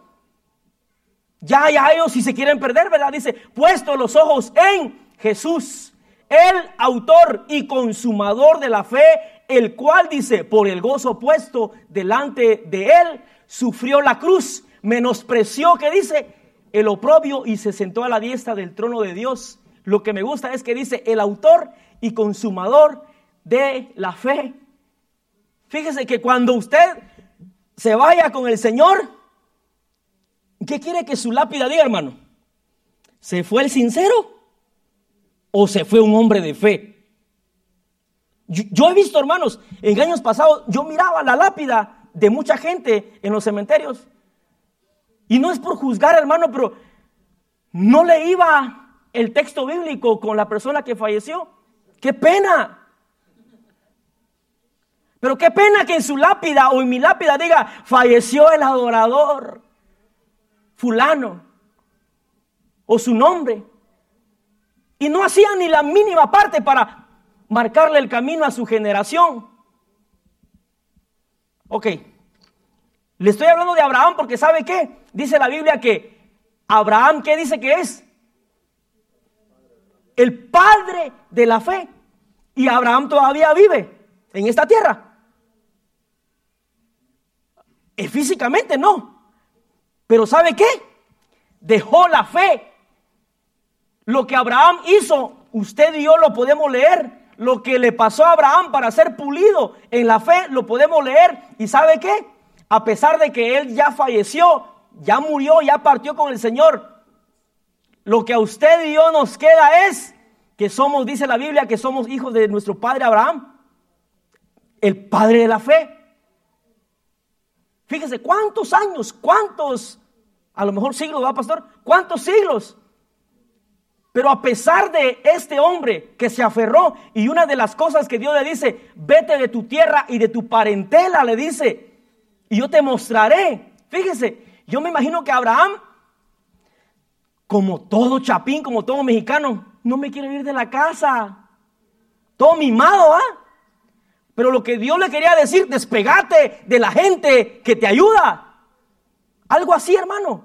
Ya, ya ellos si se quieren perder, ¿verdad? Dice, puesto los ojos en Jesús, el autor y consumador de la fe, el cual dice, por el gozo puesto delante de él, sufrió la cruz, menospreció, que dice, el oprobio y se sentó a la diestra del trono de Dios. Lo que me gusta es que dice, el autor y consumador de la fe. Fíjese que cuando usted se vaya con el Señor, ¿qué quiere que su lápida diga, hermano? ¿Se fue el sincero o se fue un hombre de fe? Yo, he visto, hermanos, en años pasados, yo miraba la lápida de mucha gente en los cementerios. Y no es por juzgar, hermano, pero no le iba el texto bíblico con la persona que falleció. ¡Qué pena! Pero qué pena que en su lápida o en mi lápida diga, falleció el adorador fulano o su nombre. Y no hacía ni la mínima parte para marcarle el camino a su generación. Ok, le estoy hablando de Abraham porque ¿sabe qué? Dice la Biblia que Abraham, ¿qué dice que es? El padre de la fe. Y Abraham todavía vive en esta tierra. Eh, físicamente no. Pero ¿sabe qué? Dejó la fe. Lo que Abraham hizo, usted y yo lo podemos leer. lo que le pasó a Abraham para ser pulido en la fe, lo podemos leer. ¿Y sabe qué? A pesar de que él ya falleció, ya murió, ya partió con el Señor, lo que a usted y yo nos queda es que somos, dice la Biblia, que somos hijos de nuestro padre Abraham, el padre de la fe. Fíjese, ¿cuántos años? ¿Cuántos? A lo mejor siglos, ¿va, pastor? ¿Cuántos siglos? Pero a pesar de este hombre que se aferró, y una de las cosas que Dios le dice, vete de tu tierra y de tu parentela, le dice, y yo te mostraré. Fíjese, yo me imagino que Abraham como todo chapín, como todo mexicano, no me quiero ir de la casa. Todo mimado, ¿ah? Pero lo que Dios le quería decir, despegate de la gente que te ayuda. Algo así, hermano.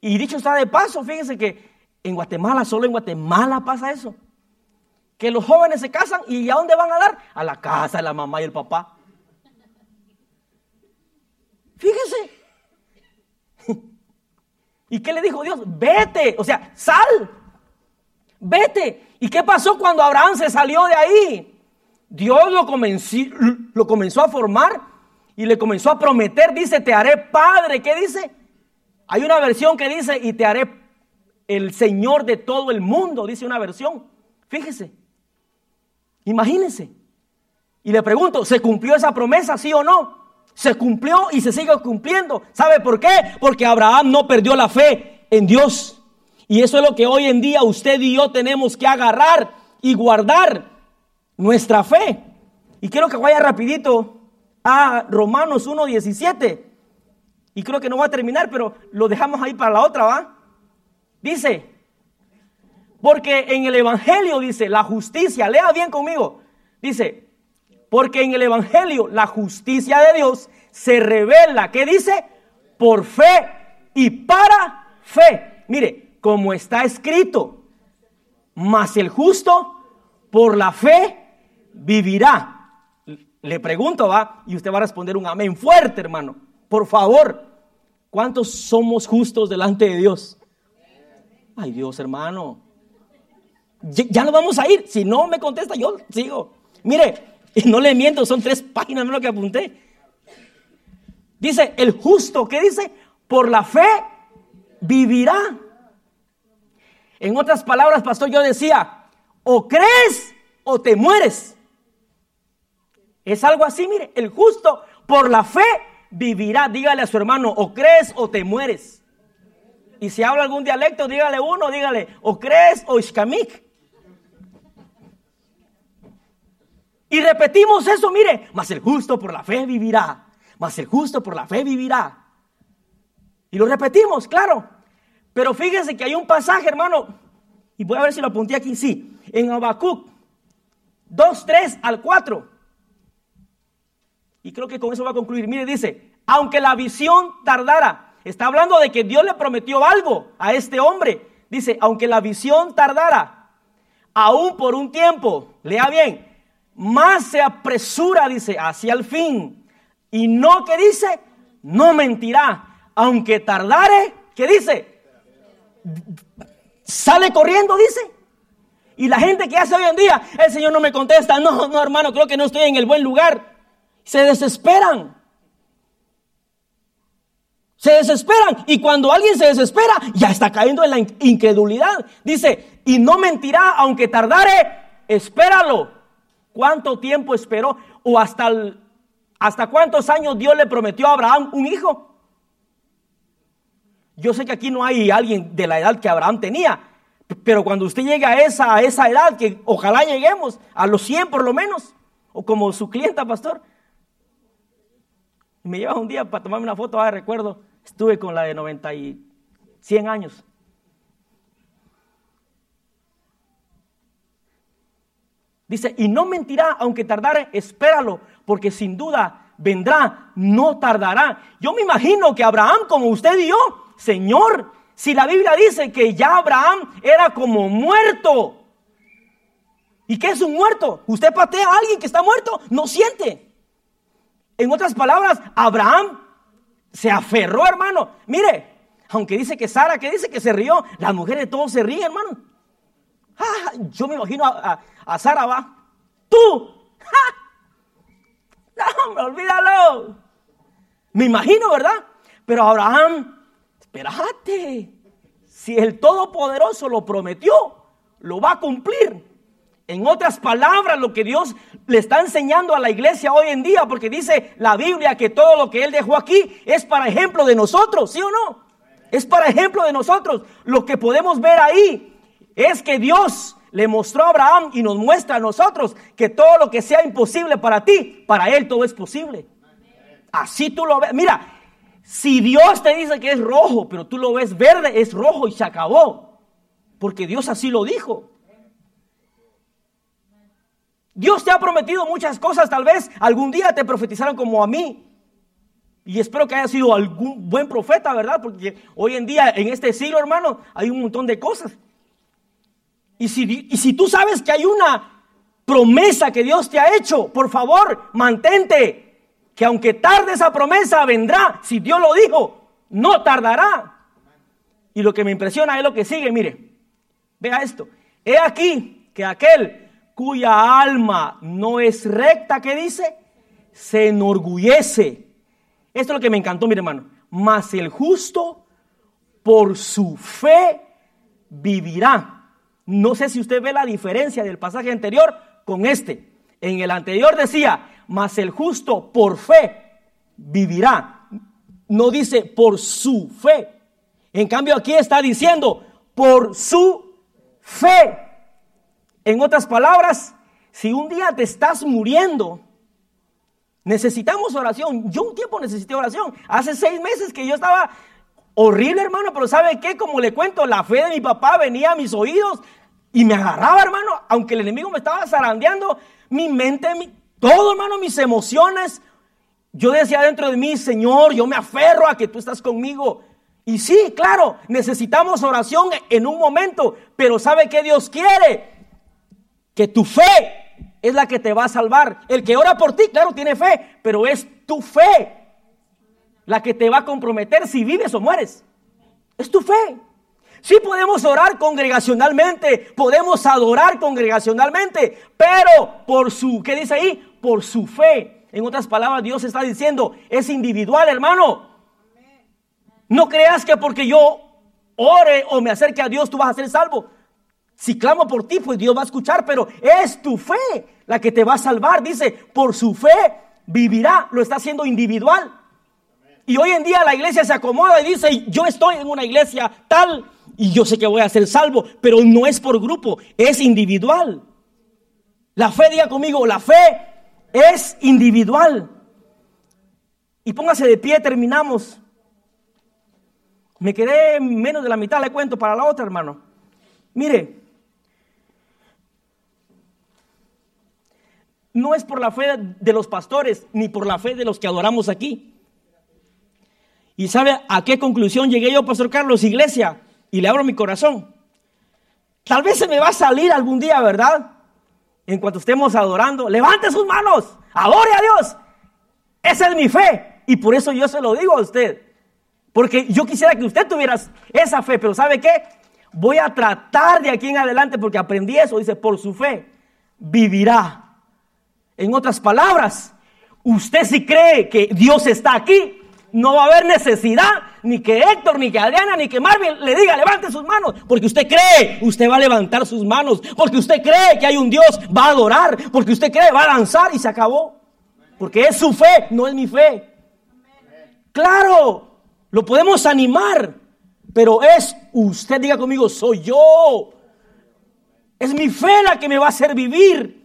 Y dicho está de paso, fíjense que en Guatemala, solo en Guatemala pasa eso. Que los jóvenes se casan y ¿a dónde van a dar? A la casa de la mamá y el papá. Fíjense. ¿Y qué le dijo Dios? Vete, o sea, sal, vete. ¿Y qué pasó cuando Abraham se salió de ahí? Dios lo comenzó, lo comenzó a formar y le comenzó a prometer, dice, te haré padre. ¿Qué dice? Hay una versión que dice, y te haré el Señor de todo el mundo, dice una versión. Fíjese, imagínense. Y le pregunto, ¿se cumplió esa promesa, sí o no? se cumplió y se sigue cumpliendo. ¿Sabe por qué? Porque Abraham no perdió la fe en Dios. Y eso es lo que hoy en día usted y yo tenemos que agarrar y guardar nuestra fe. Y quiero que vaya rapidito a Romanos 1.17. Y creo que no va a terminar, pero lo dejamos ahí para la otra, ¿va? Dice, porque en el Evangelio dice, la justicia, lea bien conmigo, dice, porque en el Evangelio la justicia de Dios se revela, ¿qué dice? Por fe y para fe. Mire, como está escrito, mas el justo por la fe vivirá. Le pregunto, va, y usted va a responder un amén fuerte, hermano. Por favor, ¿cuántos somos justos delante de Dios? Ay, Dios, hermano. Ya, no vamos a ir. Si no me contesta, yo sigo. Mire, no le miento, son tres páginas lo que apunté. Dice, el justo, ¿qué dice? Por la fe vivirá. En otras palabras, pastor, yo decía, o crees o te mueres. Es algo así, mire, el justo por la fe vivirá. Dígale a su hermano, o crees o te mueres. Y si habla algún dialecto, dígale uno, dígale, o crees o iskamik. Y repetimos eso, mire, mas el justo por la fe vivirá, mas el justo por la fe vivirá. Y lo repetimos, claro. Pero fíjense que hay un pasaje, hermano, y voy a ver si lo apunté aquí, sí, en Habacuc 2, 3 al 4. Y creo que con eso va a concluir. Mire, dice, aunque la visión tardara, está hablando de que Dios le prometió algo a este hombre. Dice, aunque la visión tardara, aún por un tiempo, lea bien, más se apresura, dice, hacia el fin. Y no que dice, no mentirá, aunque tardare, ¿qué dice? Sale corriendo, dice. Y la gente que hace hoy en día, el Señor no me contesta, no, no hermano, creo que no estoy en el buen lugar. Se desesperan. Se desesperan. Y cuando alguien se desespera, ya está cayendo en la incredulidad. Dice, y no mentirá, aunque tardare, espéralo ¿Cuánto tiempo esperó? ¿O hasta, hasta cuántos años Dios le prometió a Abraham un hijo? Yo sé que aquí no hay alguien de la edad que Abraham tenía, pero cuando usted llega a esa, esa edad, que ojalá lleguemos a los 100 por lo menos, o como su clienta, pastor, me lleva un día para tomarme una foto, ah, recuerdo, estuve con la de 90 y 100 años. Dice, y no mentirá, aunque tardare, espéralo, porque sin duda vendrá, no tardará. Yo me imagino que Abraham, como usted y yo, Señor, si la Biblia dice que ya Abraham era como muerto. ¿Y qué es un muerto? Usted patea a alguien que está muerto, no siente. En otras palabras, Abraham se aferró, hermano. Mire, aunque dice que Sara, que dice que se rió, las mujeres todos se ríen, hermano. Ah, yo me imagino a, Sara, va. Tú. No, me olvídalo. Me imagino, ¿verdad? Pero Abraham, espérate. Si el Todopoderoso lo prometió, lo va a cumplir. En otras palabras, lo que Dios le está enseñando a la iglesia hoy en día, porque dice la Biblia que todo lo que Él dejó aquí es para ejemplo de nosotros, ¿sí o no? Es para ejemplo de nosotros. Lo que podemos ver ahí es que Dios le mostró a Abraham y nos muestra a nosotros que todo lo que sea imposible para ti, para Él todo es posible. Así tú lo ves. Mira, si Dios te dice que es rojo, pero tú lo ves verde, es rojo y se acabó. Porque Dios así lo dijo. Dios te ha prometido muchas cosas, tal vez algún día te profetizaron como a mí. Y espero que haya sido algún buen profeta, ¿verdad? Porque hoy en día, en este siglo, hermano, hay un montón de cosas. Y si, y si tú sabes que hay una promesa que Dios te ha hecho, por favor, mantente. Que aunque tarde esa promesa, vendrá. Si Dios lo dijo, no tardará. Y lo que me impresiona es lo que sigue, mire. Vea esto. He aquí que aquel cuya alma no es recta, ¿qué dice? Se enorgullece. Esto es lo que me encantó, mi hermano. Mas el justo por su fe vivirá. No sé si usted ve la diferencia del pasaje anterior con este. En el anterior decía, mas el justo por fe vivirá. No dice por su fe. En cambio aquí está diciendo por su fe. En otras palabras, si un día te estás muriendo, necesitamos oración. Yo un tiempo necesité oración. Hace seis meses que yo estaba horrible, hermano, pero ¿sabe qué? Como le cuento, la fe de mi papá venía a mis oídos y me agarraba, hermano, aunque el enemigo me estaba zarandeando, mi mente, todo, hermano, mis emociones. Yo decía dentro de mí, Señor, yo me aferro a que tú estás conmigo. Y sí, claro, necesitamos oración en un momento, pero ¿sabe qué Dios quiere? que tu fe es la que te va a salvar. El que ora por ti, claro, tiene fe, pero es tu fe la que te va a comprometer si vives o mueres. Es tu fe. Sí podemos orar congregacionalmente, podemos adorar congregacionalmente, pero por su, ¿qué dice ahí? Por su fe. En otras palabras, Dios está diciendo, es individual, hermano. No creas que porque yo ore o me acerque a Dios, tú vas a ser salvo. Si clamo por ti, pues Dios va a escuchar, pero es tu fe la que te va a salvar. Dice, por su fe vivirá. Lo está haciendo individual. Y hoy en día la iglesia se acomoda y dice, yo estoy en una iglesia tal y yo sé que voy a ser salvo, pero no es por grupo, es individual. La fe, diga conmigo, la fe es individual. Y póngase de pie, terminamos. Me quedé menos de la mitad, le cuento para la otra, hermano. Mire, no es por la fe de los pastores ni por la fe de los que adoramos aquí. ¿Y sabe a qué conclusión llegué yo, Pastor Carlos, iglesia? Y le abro mi corazón. Tal vez se me va a salir algún día, ¿verdad? En cuanto estemos adorando, levante sus manos, adore a Dios. Esa es mi fe. Y por eso yo se lo digo a usted. Porque yo quisiera que usted tuviera esa fe, pero ¿sabe qué? Voy a tratar de aquí en adelante, porque aprendí eso, dice, por su fe vivirá. En otras palabras, usted si cree que Dios está aquí, no va a haber necesidad ni que Héctor, ni que Adriana, ni que Marvin le diga levante sus manos, porque usted cree, usted va a levantar sus manos, porque usted cree que hay un Dios, va a adorar, porque usted cree, va a danzar y se acabó. Porque es su fe, no es mi fe. Claro, lo podemos animar, pero es usted, diga conmigo, soy yo. Es mi fe la que me va a hacer vivir.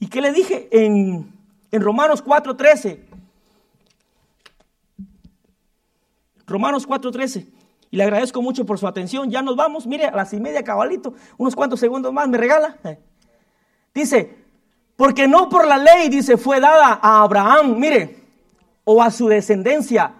¿Y qué le dije en, en Romanos 4.13? Romanos 4.13. Y le agradezco mucho por su atención. Ya nos vamos. Mire, a las y media cabalito. Unos cuantos segundos más me regala. Dice, porque no por la ley, dice, fue dada a Abraham, mire, o a su descendencia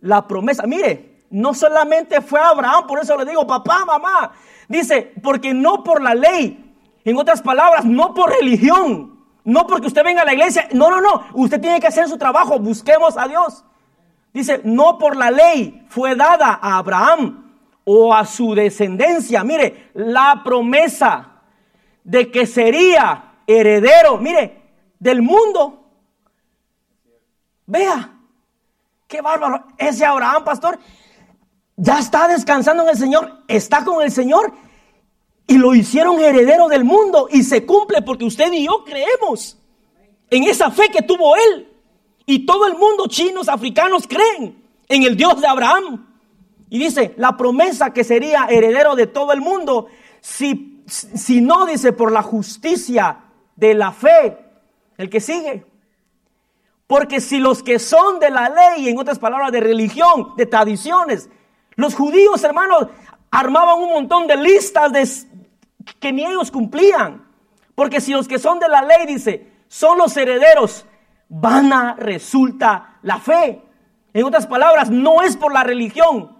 la promesa. Mire, no solamente fue a Abraham, por eso le digo, papá, mamá. Dice, porque no por la ley. En otras palabras, no por religión. No porque usted venga a la iglesia. No, no, no. Usted tiene que hacer su trabajo. Busquemos a Dios. Dice, no por la ley fue dada a Abraham o a su descendencia. Mire, la promesa de que sería heredero, mire, del mundo. Vea, qué bárbaro. Ese Abraham, pastor, ya está descansando en el Señor, está con el Señor y lo hicieron heredero del mundo y se cumple porque usted y yo creemos en esa fe que tuvo él. Y todo el mundo, chinos, africanos, creen en el Dios de Abraham. Y dice, la promesa que sería heredero de todo el mundo, si, si no dice por la justicia de la fe, el que sigue. Porque si los que son de la ley, en otras palabras, de religión, de tradiciones, los judíos, hermanos, armaban un montón de listas que ni ellos cumplían. Porque si los que son de la ley, dice, son los herederos, vana resulta la fe. En otras palabras, no es por la religión.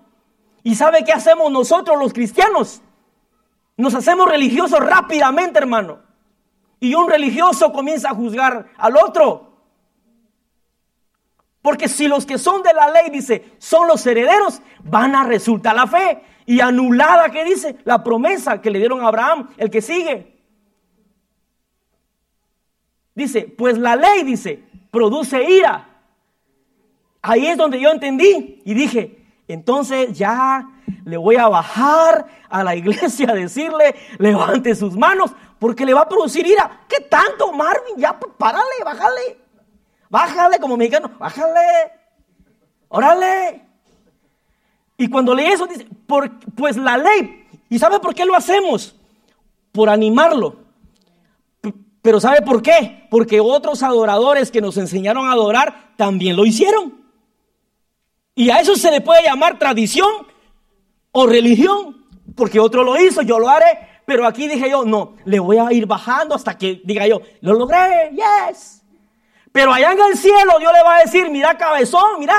¿Y sabe qué hacemos nosotros los cristianos? Nos hacemos religiosos rápidamente, hermano. Y un religioso comienza a juzgar al otro. Porque si los que son de la ley, dice, son los herederos, van a resultar la fe. Y anulada, ¿qué dice? La promesa que le dieron a Abraham, el que sigue. Dice, pues la ley, dice, produce ira. Ahí es donde yo entendí y dije, entonces ya le voy a bajar a la iglesia a decirle, levante sus manos, porque le va a producir ira. ¿Qué tanto, Marvin? Ya, pues, párale, bájale. Bájale como mexicano, bájale. Órale. Y cuando lee eso, dice, pues la ley. ¿Y sabe por qué lo hacemos? Por animarlo. Pero ¿sabe por qué? Porque otros adoradores que nos enseñaron a adorar también lo hicieron. Y a eso se le puede llamar tradición o religión, porque otro lo hizo, yo lo haré. Pero aquí dije yo, no, le voy a ir bajando hasta que diga yo, lo logré, yes. Pero allá en el cielo Dios le va a decir, mira cabezón, mira,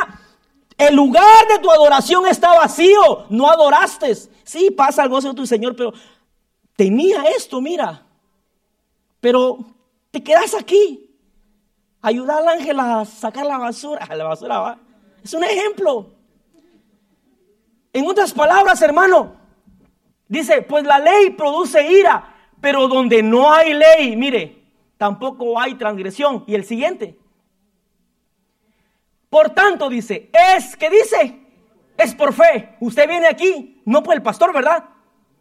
el lugar de tu adoración está vacío, no adoraste. Sí, pasa el gozo de tu Señor, pero tenía esto, mira. Pero te quedas aquí. Ayuda al ángel a sacar la basura. La basura va. Es un ejemplo. En otras palabras, hermano, dice, pues la ley produce ira, pero donde no hay ley, mire, tampoco hay transgresión. Y el siguiente. Por tanto, dice, es que dice, es por fe. Usted viene aquí, no por el pastor, ¿verdad?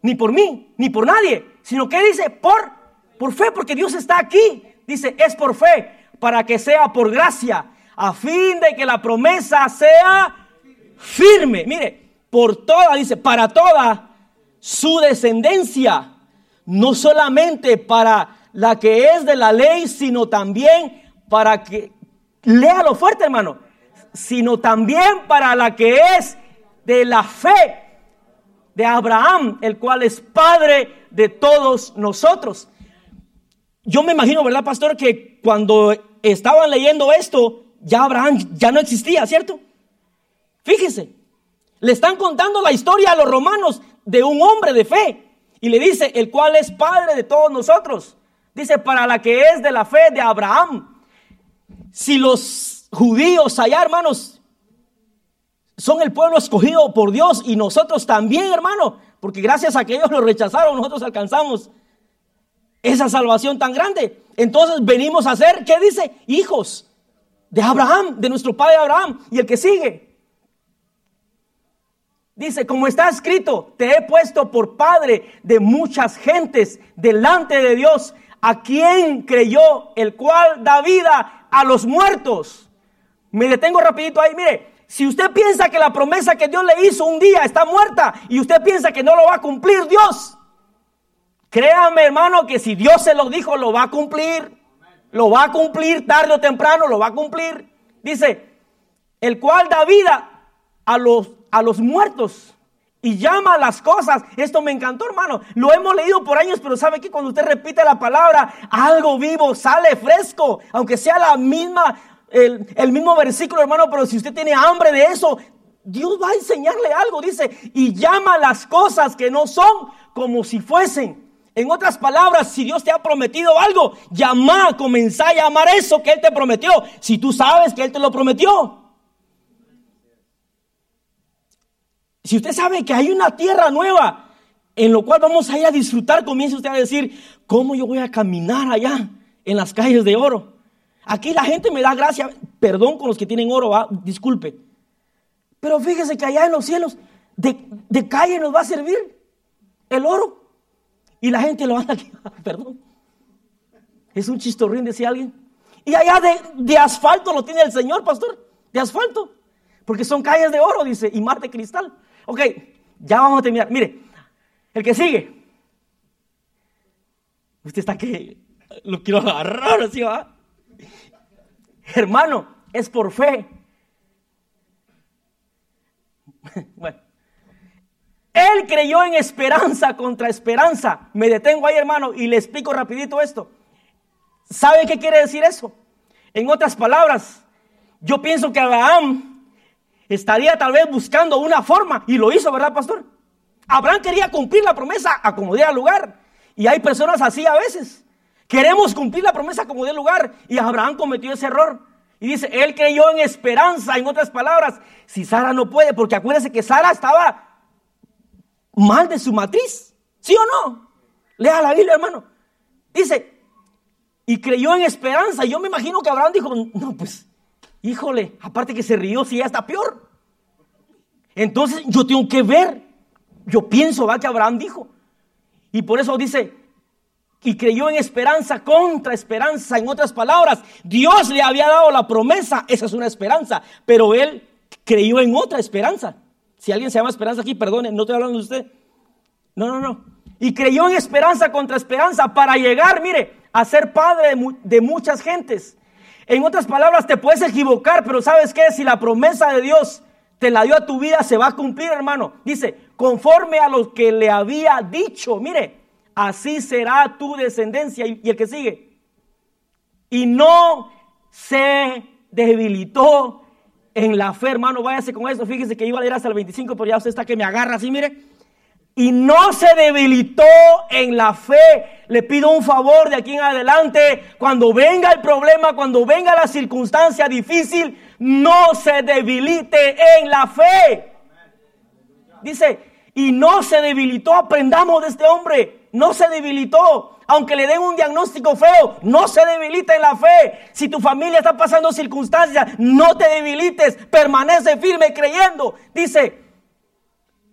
Ni por mí, ni por nadie, sino que dice, por, por fe, porque Dios está aquí. Dice, es por fe, para que sea por gracia, a fin de que la promesa sea firme. Mire, por toda, dice, para toda su descendencia, no solamente para la que es de la ley, sino también para que, léalo fuerte hermano, sino también para la que es de la fe de Abraham, el cual es padre de todos nosotros. Yo me imagino, ¿verdad, pastor? Que cuando estaban leyendo esto, ya Abraham ya no existía, ¿cierto? Fíjese, le están contando la historia a los romanos de un hombre de fe. Y le dice, el cual es padre de todos nosotros. Dice, para la que es de la fe de Abraham. Si los judíos allá, hermanos, son el pueblo escogido por Dios y nosotros también, hermano, porque gracias a que ellos lo rechazaron, nosotros alcanzamos esa salvación tan grande. Entonces venimos a ser, ¿qué dice? Hijos de Abraham, de nuestro padre Abraham. Y el que sigue. Dice, como está escrito, te he puesto por padre de muchas gentes delante de Dios, a quien creyó, el cual da vida a los muertos me detengo rapidito ahí, mire, si usted piensa que la promesa que Dios le hizo un día está muerta y usted piensa que no lo va a cumplir Dios, créame hermano que si Dios se lo dijo, lo va a cumplir. Lo va a cumplir tarde o temprano, lo va a cumplir. Dice, el cual da vida a los, a los muertos y llama a las cosas. Esto me encantó, hermano. Lo hemos leído por años, pero sabe que cuando usted repite la palabra, algo vivo sale fresco, aunque sea la misma el, mismo versículo, hermano, pero si usted tiene hambre de eso, Dios va a enseñarle algo, dice, y llama las cosas que no son como si fuesen. En otras palabras, si Dios te ha prometido algo, llama, comenzá a llamar eso que Él te prometió, si tú sabes que Él te lo prometió. Si usted sabe que hay una tierra nueva en lo cual vamos a ir a disfrutar, comience usted a decir, ¿cómo yo voy a caminar allá en las calles de oro? Aquí la gente me da gracia, perdón con los que tienen oro, disculpe. Pero fíjese que allá en los cielos, de, calle nos va a servir el oro. Y la gente lo anda aquí, perdón. Es un chistorrín, decía alguien. Y allá de, de asfalto lo tiene el Señor, pastor, de asfalto. Porque son calles de oro, dice, y mar de cristal. Ok, ya vamos a terminar. Mire, el que sigue. Usted está que lo quiero agarrar así, va. Hermano, es por fe. Bueno. Él creyó en esperanza contra esperanza. Me detengo ahí, hermano, y le explico rapidito esto. ¿Sabe qué quiere decir eso? En otras palabras, yo pienso que Abraham estaría tal vez buscando una forma, y lo hizo, ¿verdad, pastor? Abraham quería cumplir la promesa a como lugar. Y hay personas así a veces. Queremos cumplir la promesa como diera lugar. Y Abraham cometió ese error. Y dice, él creyó en esperanza, en otras palabras. Si Sara no puede, porque acuérdense que Sara estaba mal de su matriz. ¿Sí o no? Lea la Biblia, hermano. Dice, y creyó en esperanza. Yo me imagino que Abraham dijo, no, pues, híjole, aparte que se rió, si ya está peor. Entonces yo tengo que ver yo pienso, va, que Abraham dijo. Y por eso dice, y creyó en esperanza contra esperanza. En otras palabras, Dios le había dado la promesa, esa es una esperanza, pero él creyó en otra esperanza. Si alguien se llama esperanza aquí, perdone, no estoy hablando de usted. No, no, no. Y creyó en esperanza contra esperanza para llegar, mire, a ser padre de, muchas gentes. En otras palabras, te puedes equivocar, pero ¿sabes qué? Si la promesa de Dios te la dio a tu vida, se va a cumplir, hermano. Dice, conforme a lo que le había dicho. Mire, así será tu descendencia. Y, el que sigue. Y no se debilitó en la fe, hermano. Váyase con eso. Fíjese que iba a leer hasta el 25, pero ya usted está que me agarra así, mire. Y no se debilitó en la fe. Le pido un favor de aquí en adelante. Cuando venga el problema, cuando venga la circunstancia difícil, no se debilite en la fe. Dice, y no se debilitó, aprendamos de este hombre, no se debilitó. Aunque le den un diagnóstico feo, no se debilite en la fe. Si tu familia está pasando circunstancias, no te debilites, permanece firme creyendo. Dice,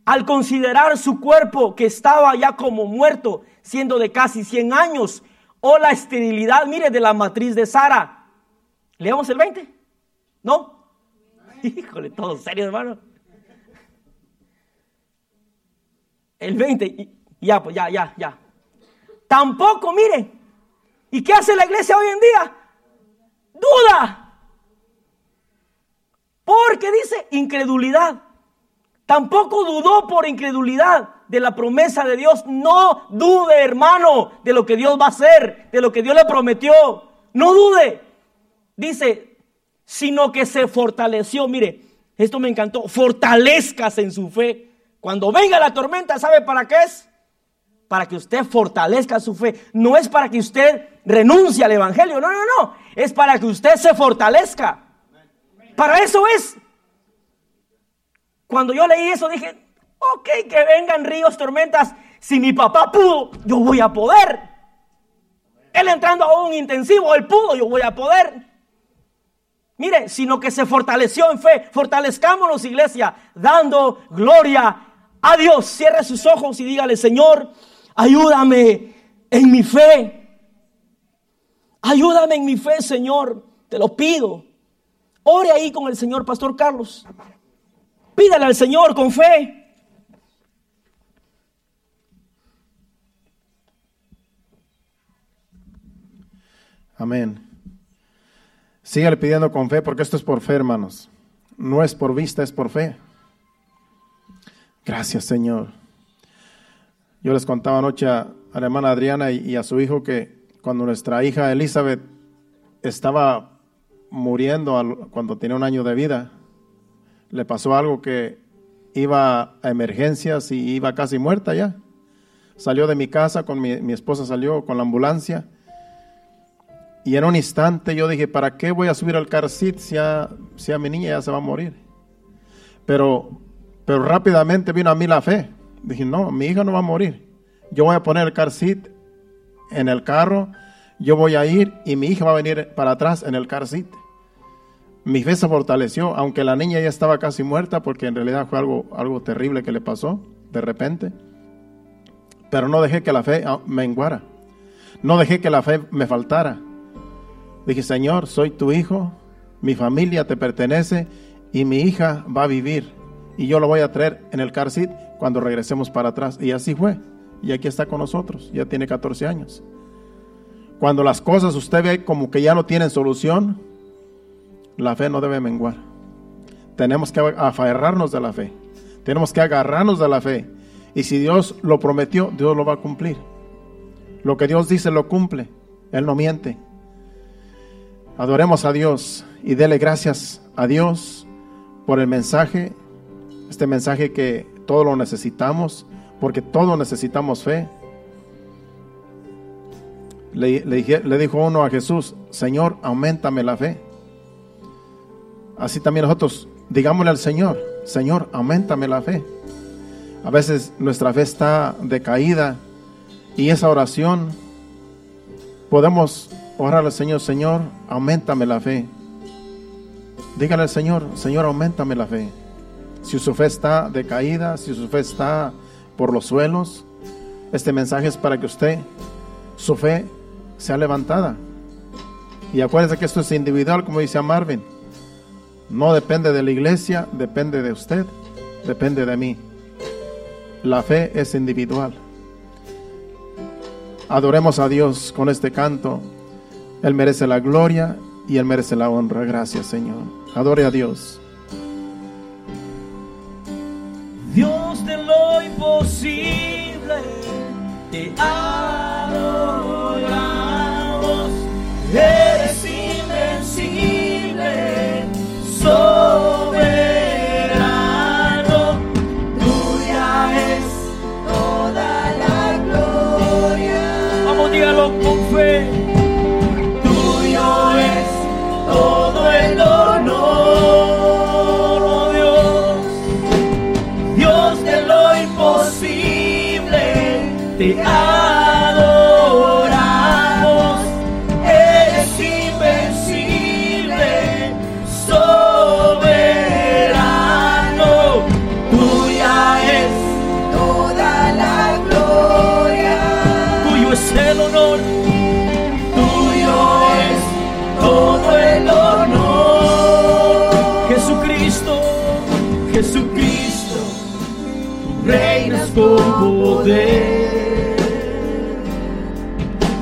al considerar su cuerpo que estaba ya como muerto, siendo de casi 100 años, o la esterilidad, mire, de la matriz de Sara. Leamos el 20. ¿No? Híjole, todo serio, hermano. El 20, ya, pues ya, ya, ya. Tampoco, mire. ¿Y qué hace la iglesia hoy en día? Duda. Porque dice incredulidad. Tampoco dudó por incredulidad de la promesa de Dios. No dude, hermano, de lo que Dios va a hacer, de lo que Dios le prometió. No dude. Dice, sino que se fortaleció. Mire, esto me encantó. Fortalezcas en su fe. Cuando venga la tormenta, ¿sabe para qué es? Para que usted fortalezca su fe. No es para que usted renuncie al Evangelio. No, no, no. Es para que usted se fortalezca. Para eso es. Cuando yo leí eso dije, ok, que vengan ríos, tormentas. Si mi papá pudo, yo voy a poder. Él entrando a un intensivo, él pudo, yo voy a poder. Mire, sino que se fortaleció en fe. Fortalezcámonos, iglesia, dando gloria a Dios, cierre sus ojos y dígale, Señor, ayúdame en mi fe. Ayúdame en mi fe, Señor. Te lo pido. Ore ahí con el Señor, Pastor Carlos. Pídale al Señor con fe. Amén. Sígale pidiendo con fe porque esto es por fe, hermanos. No es por vista, es por fe. Gracias, Señor. Yo les contaba anoche a, la hermana Adriana y, a su hijo que cuando nuestra hija Elizabeth estaba muriendo cuando tenía un año de vida, le pasó algo que iba a emergencias y iba casi muerta ya. Salió de mi casa, con mi, esposa salió con la ambulancia. Y en un instante yo dije, ¿para qué voy a subir al car si a, si a mi niña ya se va a morir? Pero Pero rápidamente vino a mí la fe. Dije, no, mi hija no va a morir. Yo voy a poner el car seat en el carro, yo voy a ir y mi hija va a venir para atrás en el car seat. Mi fe se fortaleció, aunque la niña ya estaba casi muerta, porque en realidad fue algo, algo terrible que le pasó de repente. Pero no dejé que la fe ah, menguara. No dejé que la fe me faltara. Dije, Señor, soy tu hijo, mi familia te pertenece y mi hija va a vivir. Y yo lo voy a traer en el car seat cuando regresemos para atrás. Y así fue. Y aquí está con nosotros. Ya tiene 14 años. Cuando las cosas usted ve como que ya no tienen solución, la fe no debe menguar. Tenemos que aferrarnos de la fe. Tenemos que agarrarnos de la fe. Y si Dios lo prometió, Dios lo va a cumplir. Lo que Dios dice lo cumple. Él no miente. Adoremos a Dios y dele gracias a Dios por el mensaje, este mensaje que todo lo necesitamos, porque todos necesitamos fe. Le, le, dijo uno a Jesús, Señor, aumentame la fe. Así también nosotros, digámosle al Señor, Señor, aumentame la fe. A veces nuestra fe está decaída y esa oración podemos orar al Señor, Señor, aumentame la fe. Dígale al Señor, Señor, aumentame la fe. Si su fe está decaída, si su fe está por los suelos, este mensaje es para que usted, su fe, sea levantada. Y acuérdese que esto es individual, como dice Marvin. No depende de la iglesia, depende de usted, depende de mí. La fe es individual. Adoremos a Dios con este canto. Él merece la gloria y Él merece la honra. Gracias, Señor. Adore a. Dios imposible, te adoramos. Eres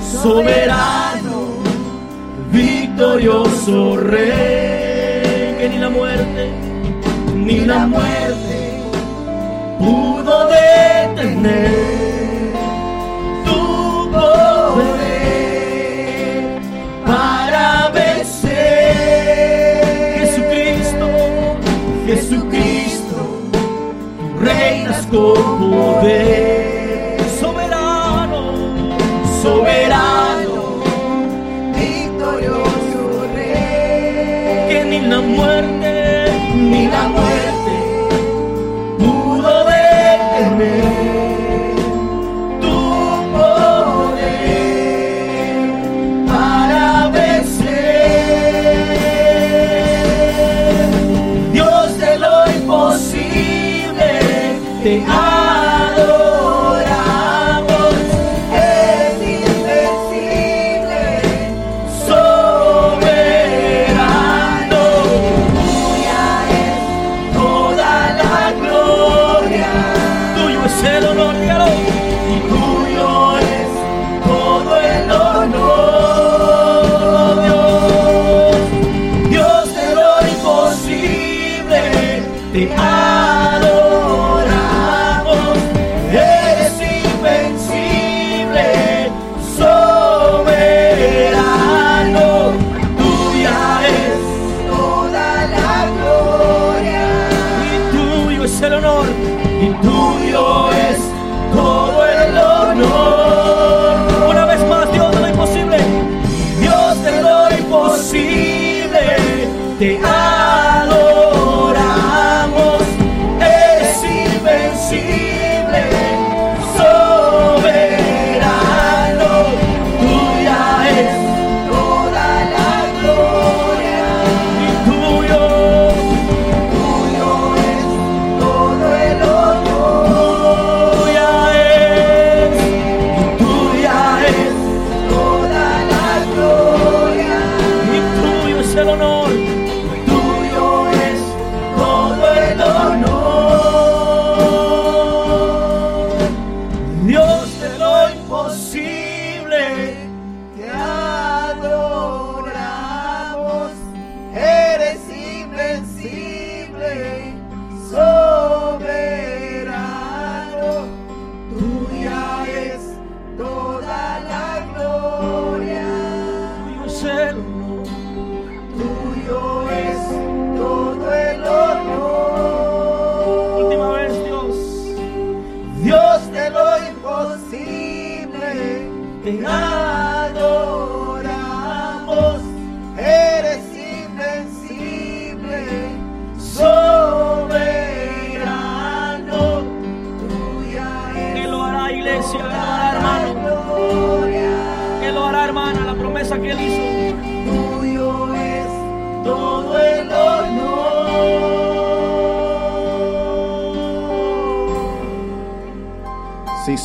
Soberano, victorioso rey, que ni la muerte, ni la muerte pudo detener tu poder para vencer. Jesucristo, Jesucristo, reinas con poder.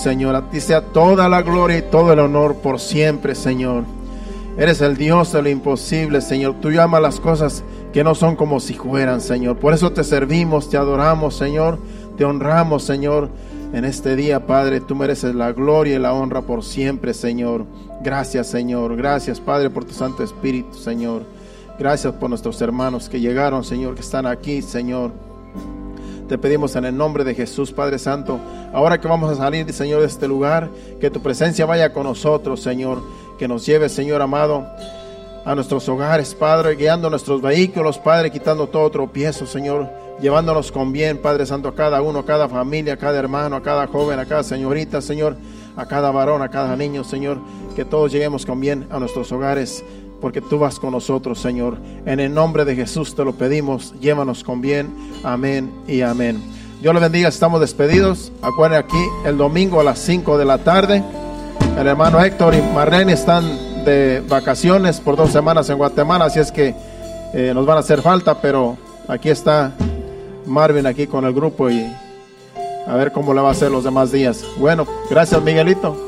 Señor, a ti sea toda la gloria y todo el honor por siempre, Señor. Eres el Dios de lo imposible, Señor. Tú llamas las cosas que no son como si fueran, Señor. Por eso te servimos, te adoramos, Señor. Te honramos, Señor. En este día, Padre, tú mereces la gloria y la honra por siempre, Señor. Gracias, Señor. Gracias, Padre, por tu Santo Espíritu, Señor. Gracias por nuestros hermanos que llegaron, Señor, que están aquí, Señor. Te pedimos en el nombre de Jesús, Padre Santo, ahora que vamos a salir, Señor, de este lugar, que tu presencia vaya con nosotros, Señor, que nos lleve, Señor amado, a nuestros hogares, Padre, guiando nuestros vehículos, Padre, quitando todo tropiezo, Señor, llevándonos con bien, Padre Santo, a cada uno, a cada familia, a cada hermano, a cada joven, a cada señorita, Señor, a cada varón, a cada niño, Señor, que todos lleguemos con bien a nuestros hogares, porque tú vas con nosotros, Señor. En el nombre de Jesús te lo pedimos, llévanos con bien. Amén y amén. Dios le bendiga, estamos despedidos. Acuérdense aquí el domingo a las 5 de la tarde. El hermano Héctor y Marlene están de vacaciones por dos semanas en Guatemala, así es que eh, nos van a hacer falta, pero aquí está Marvin aquí con el grupo y a ver cómo le va a hacer los demás días. Bueno, gracias Miguelito.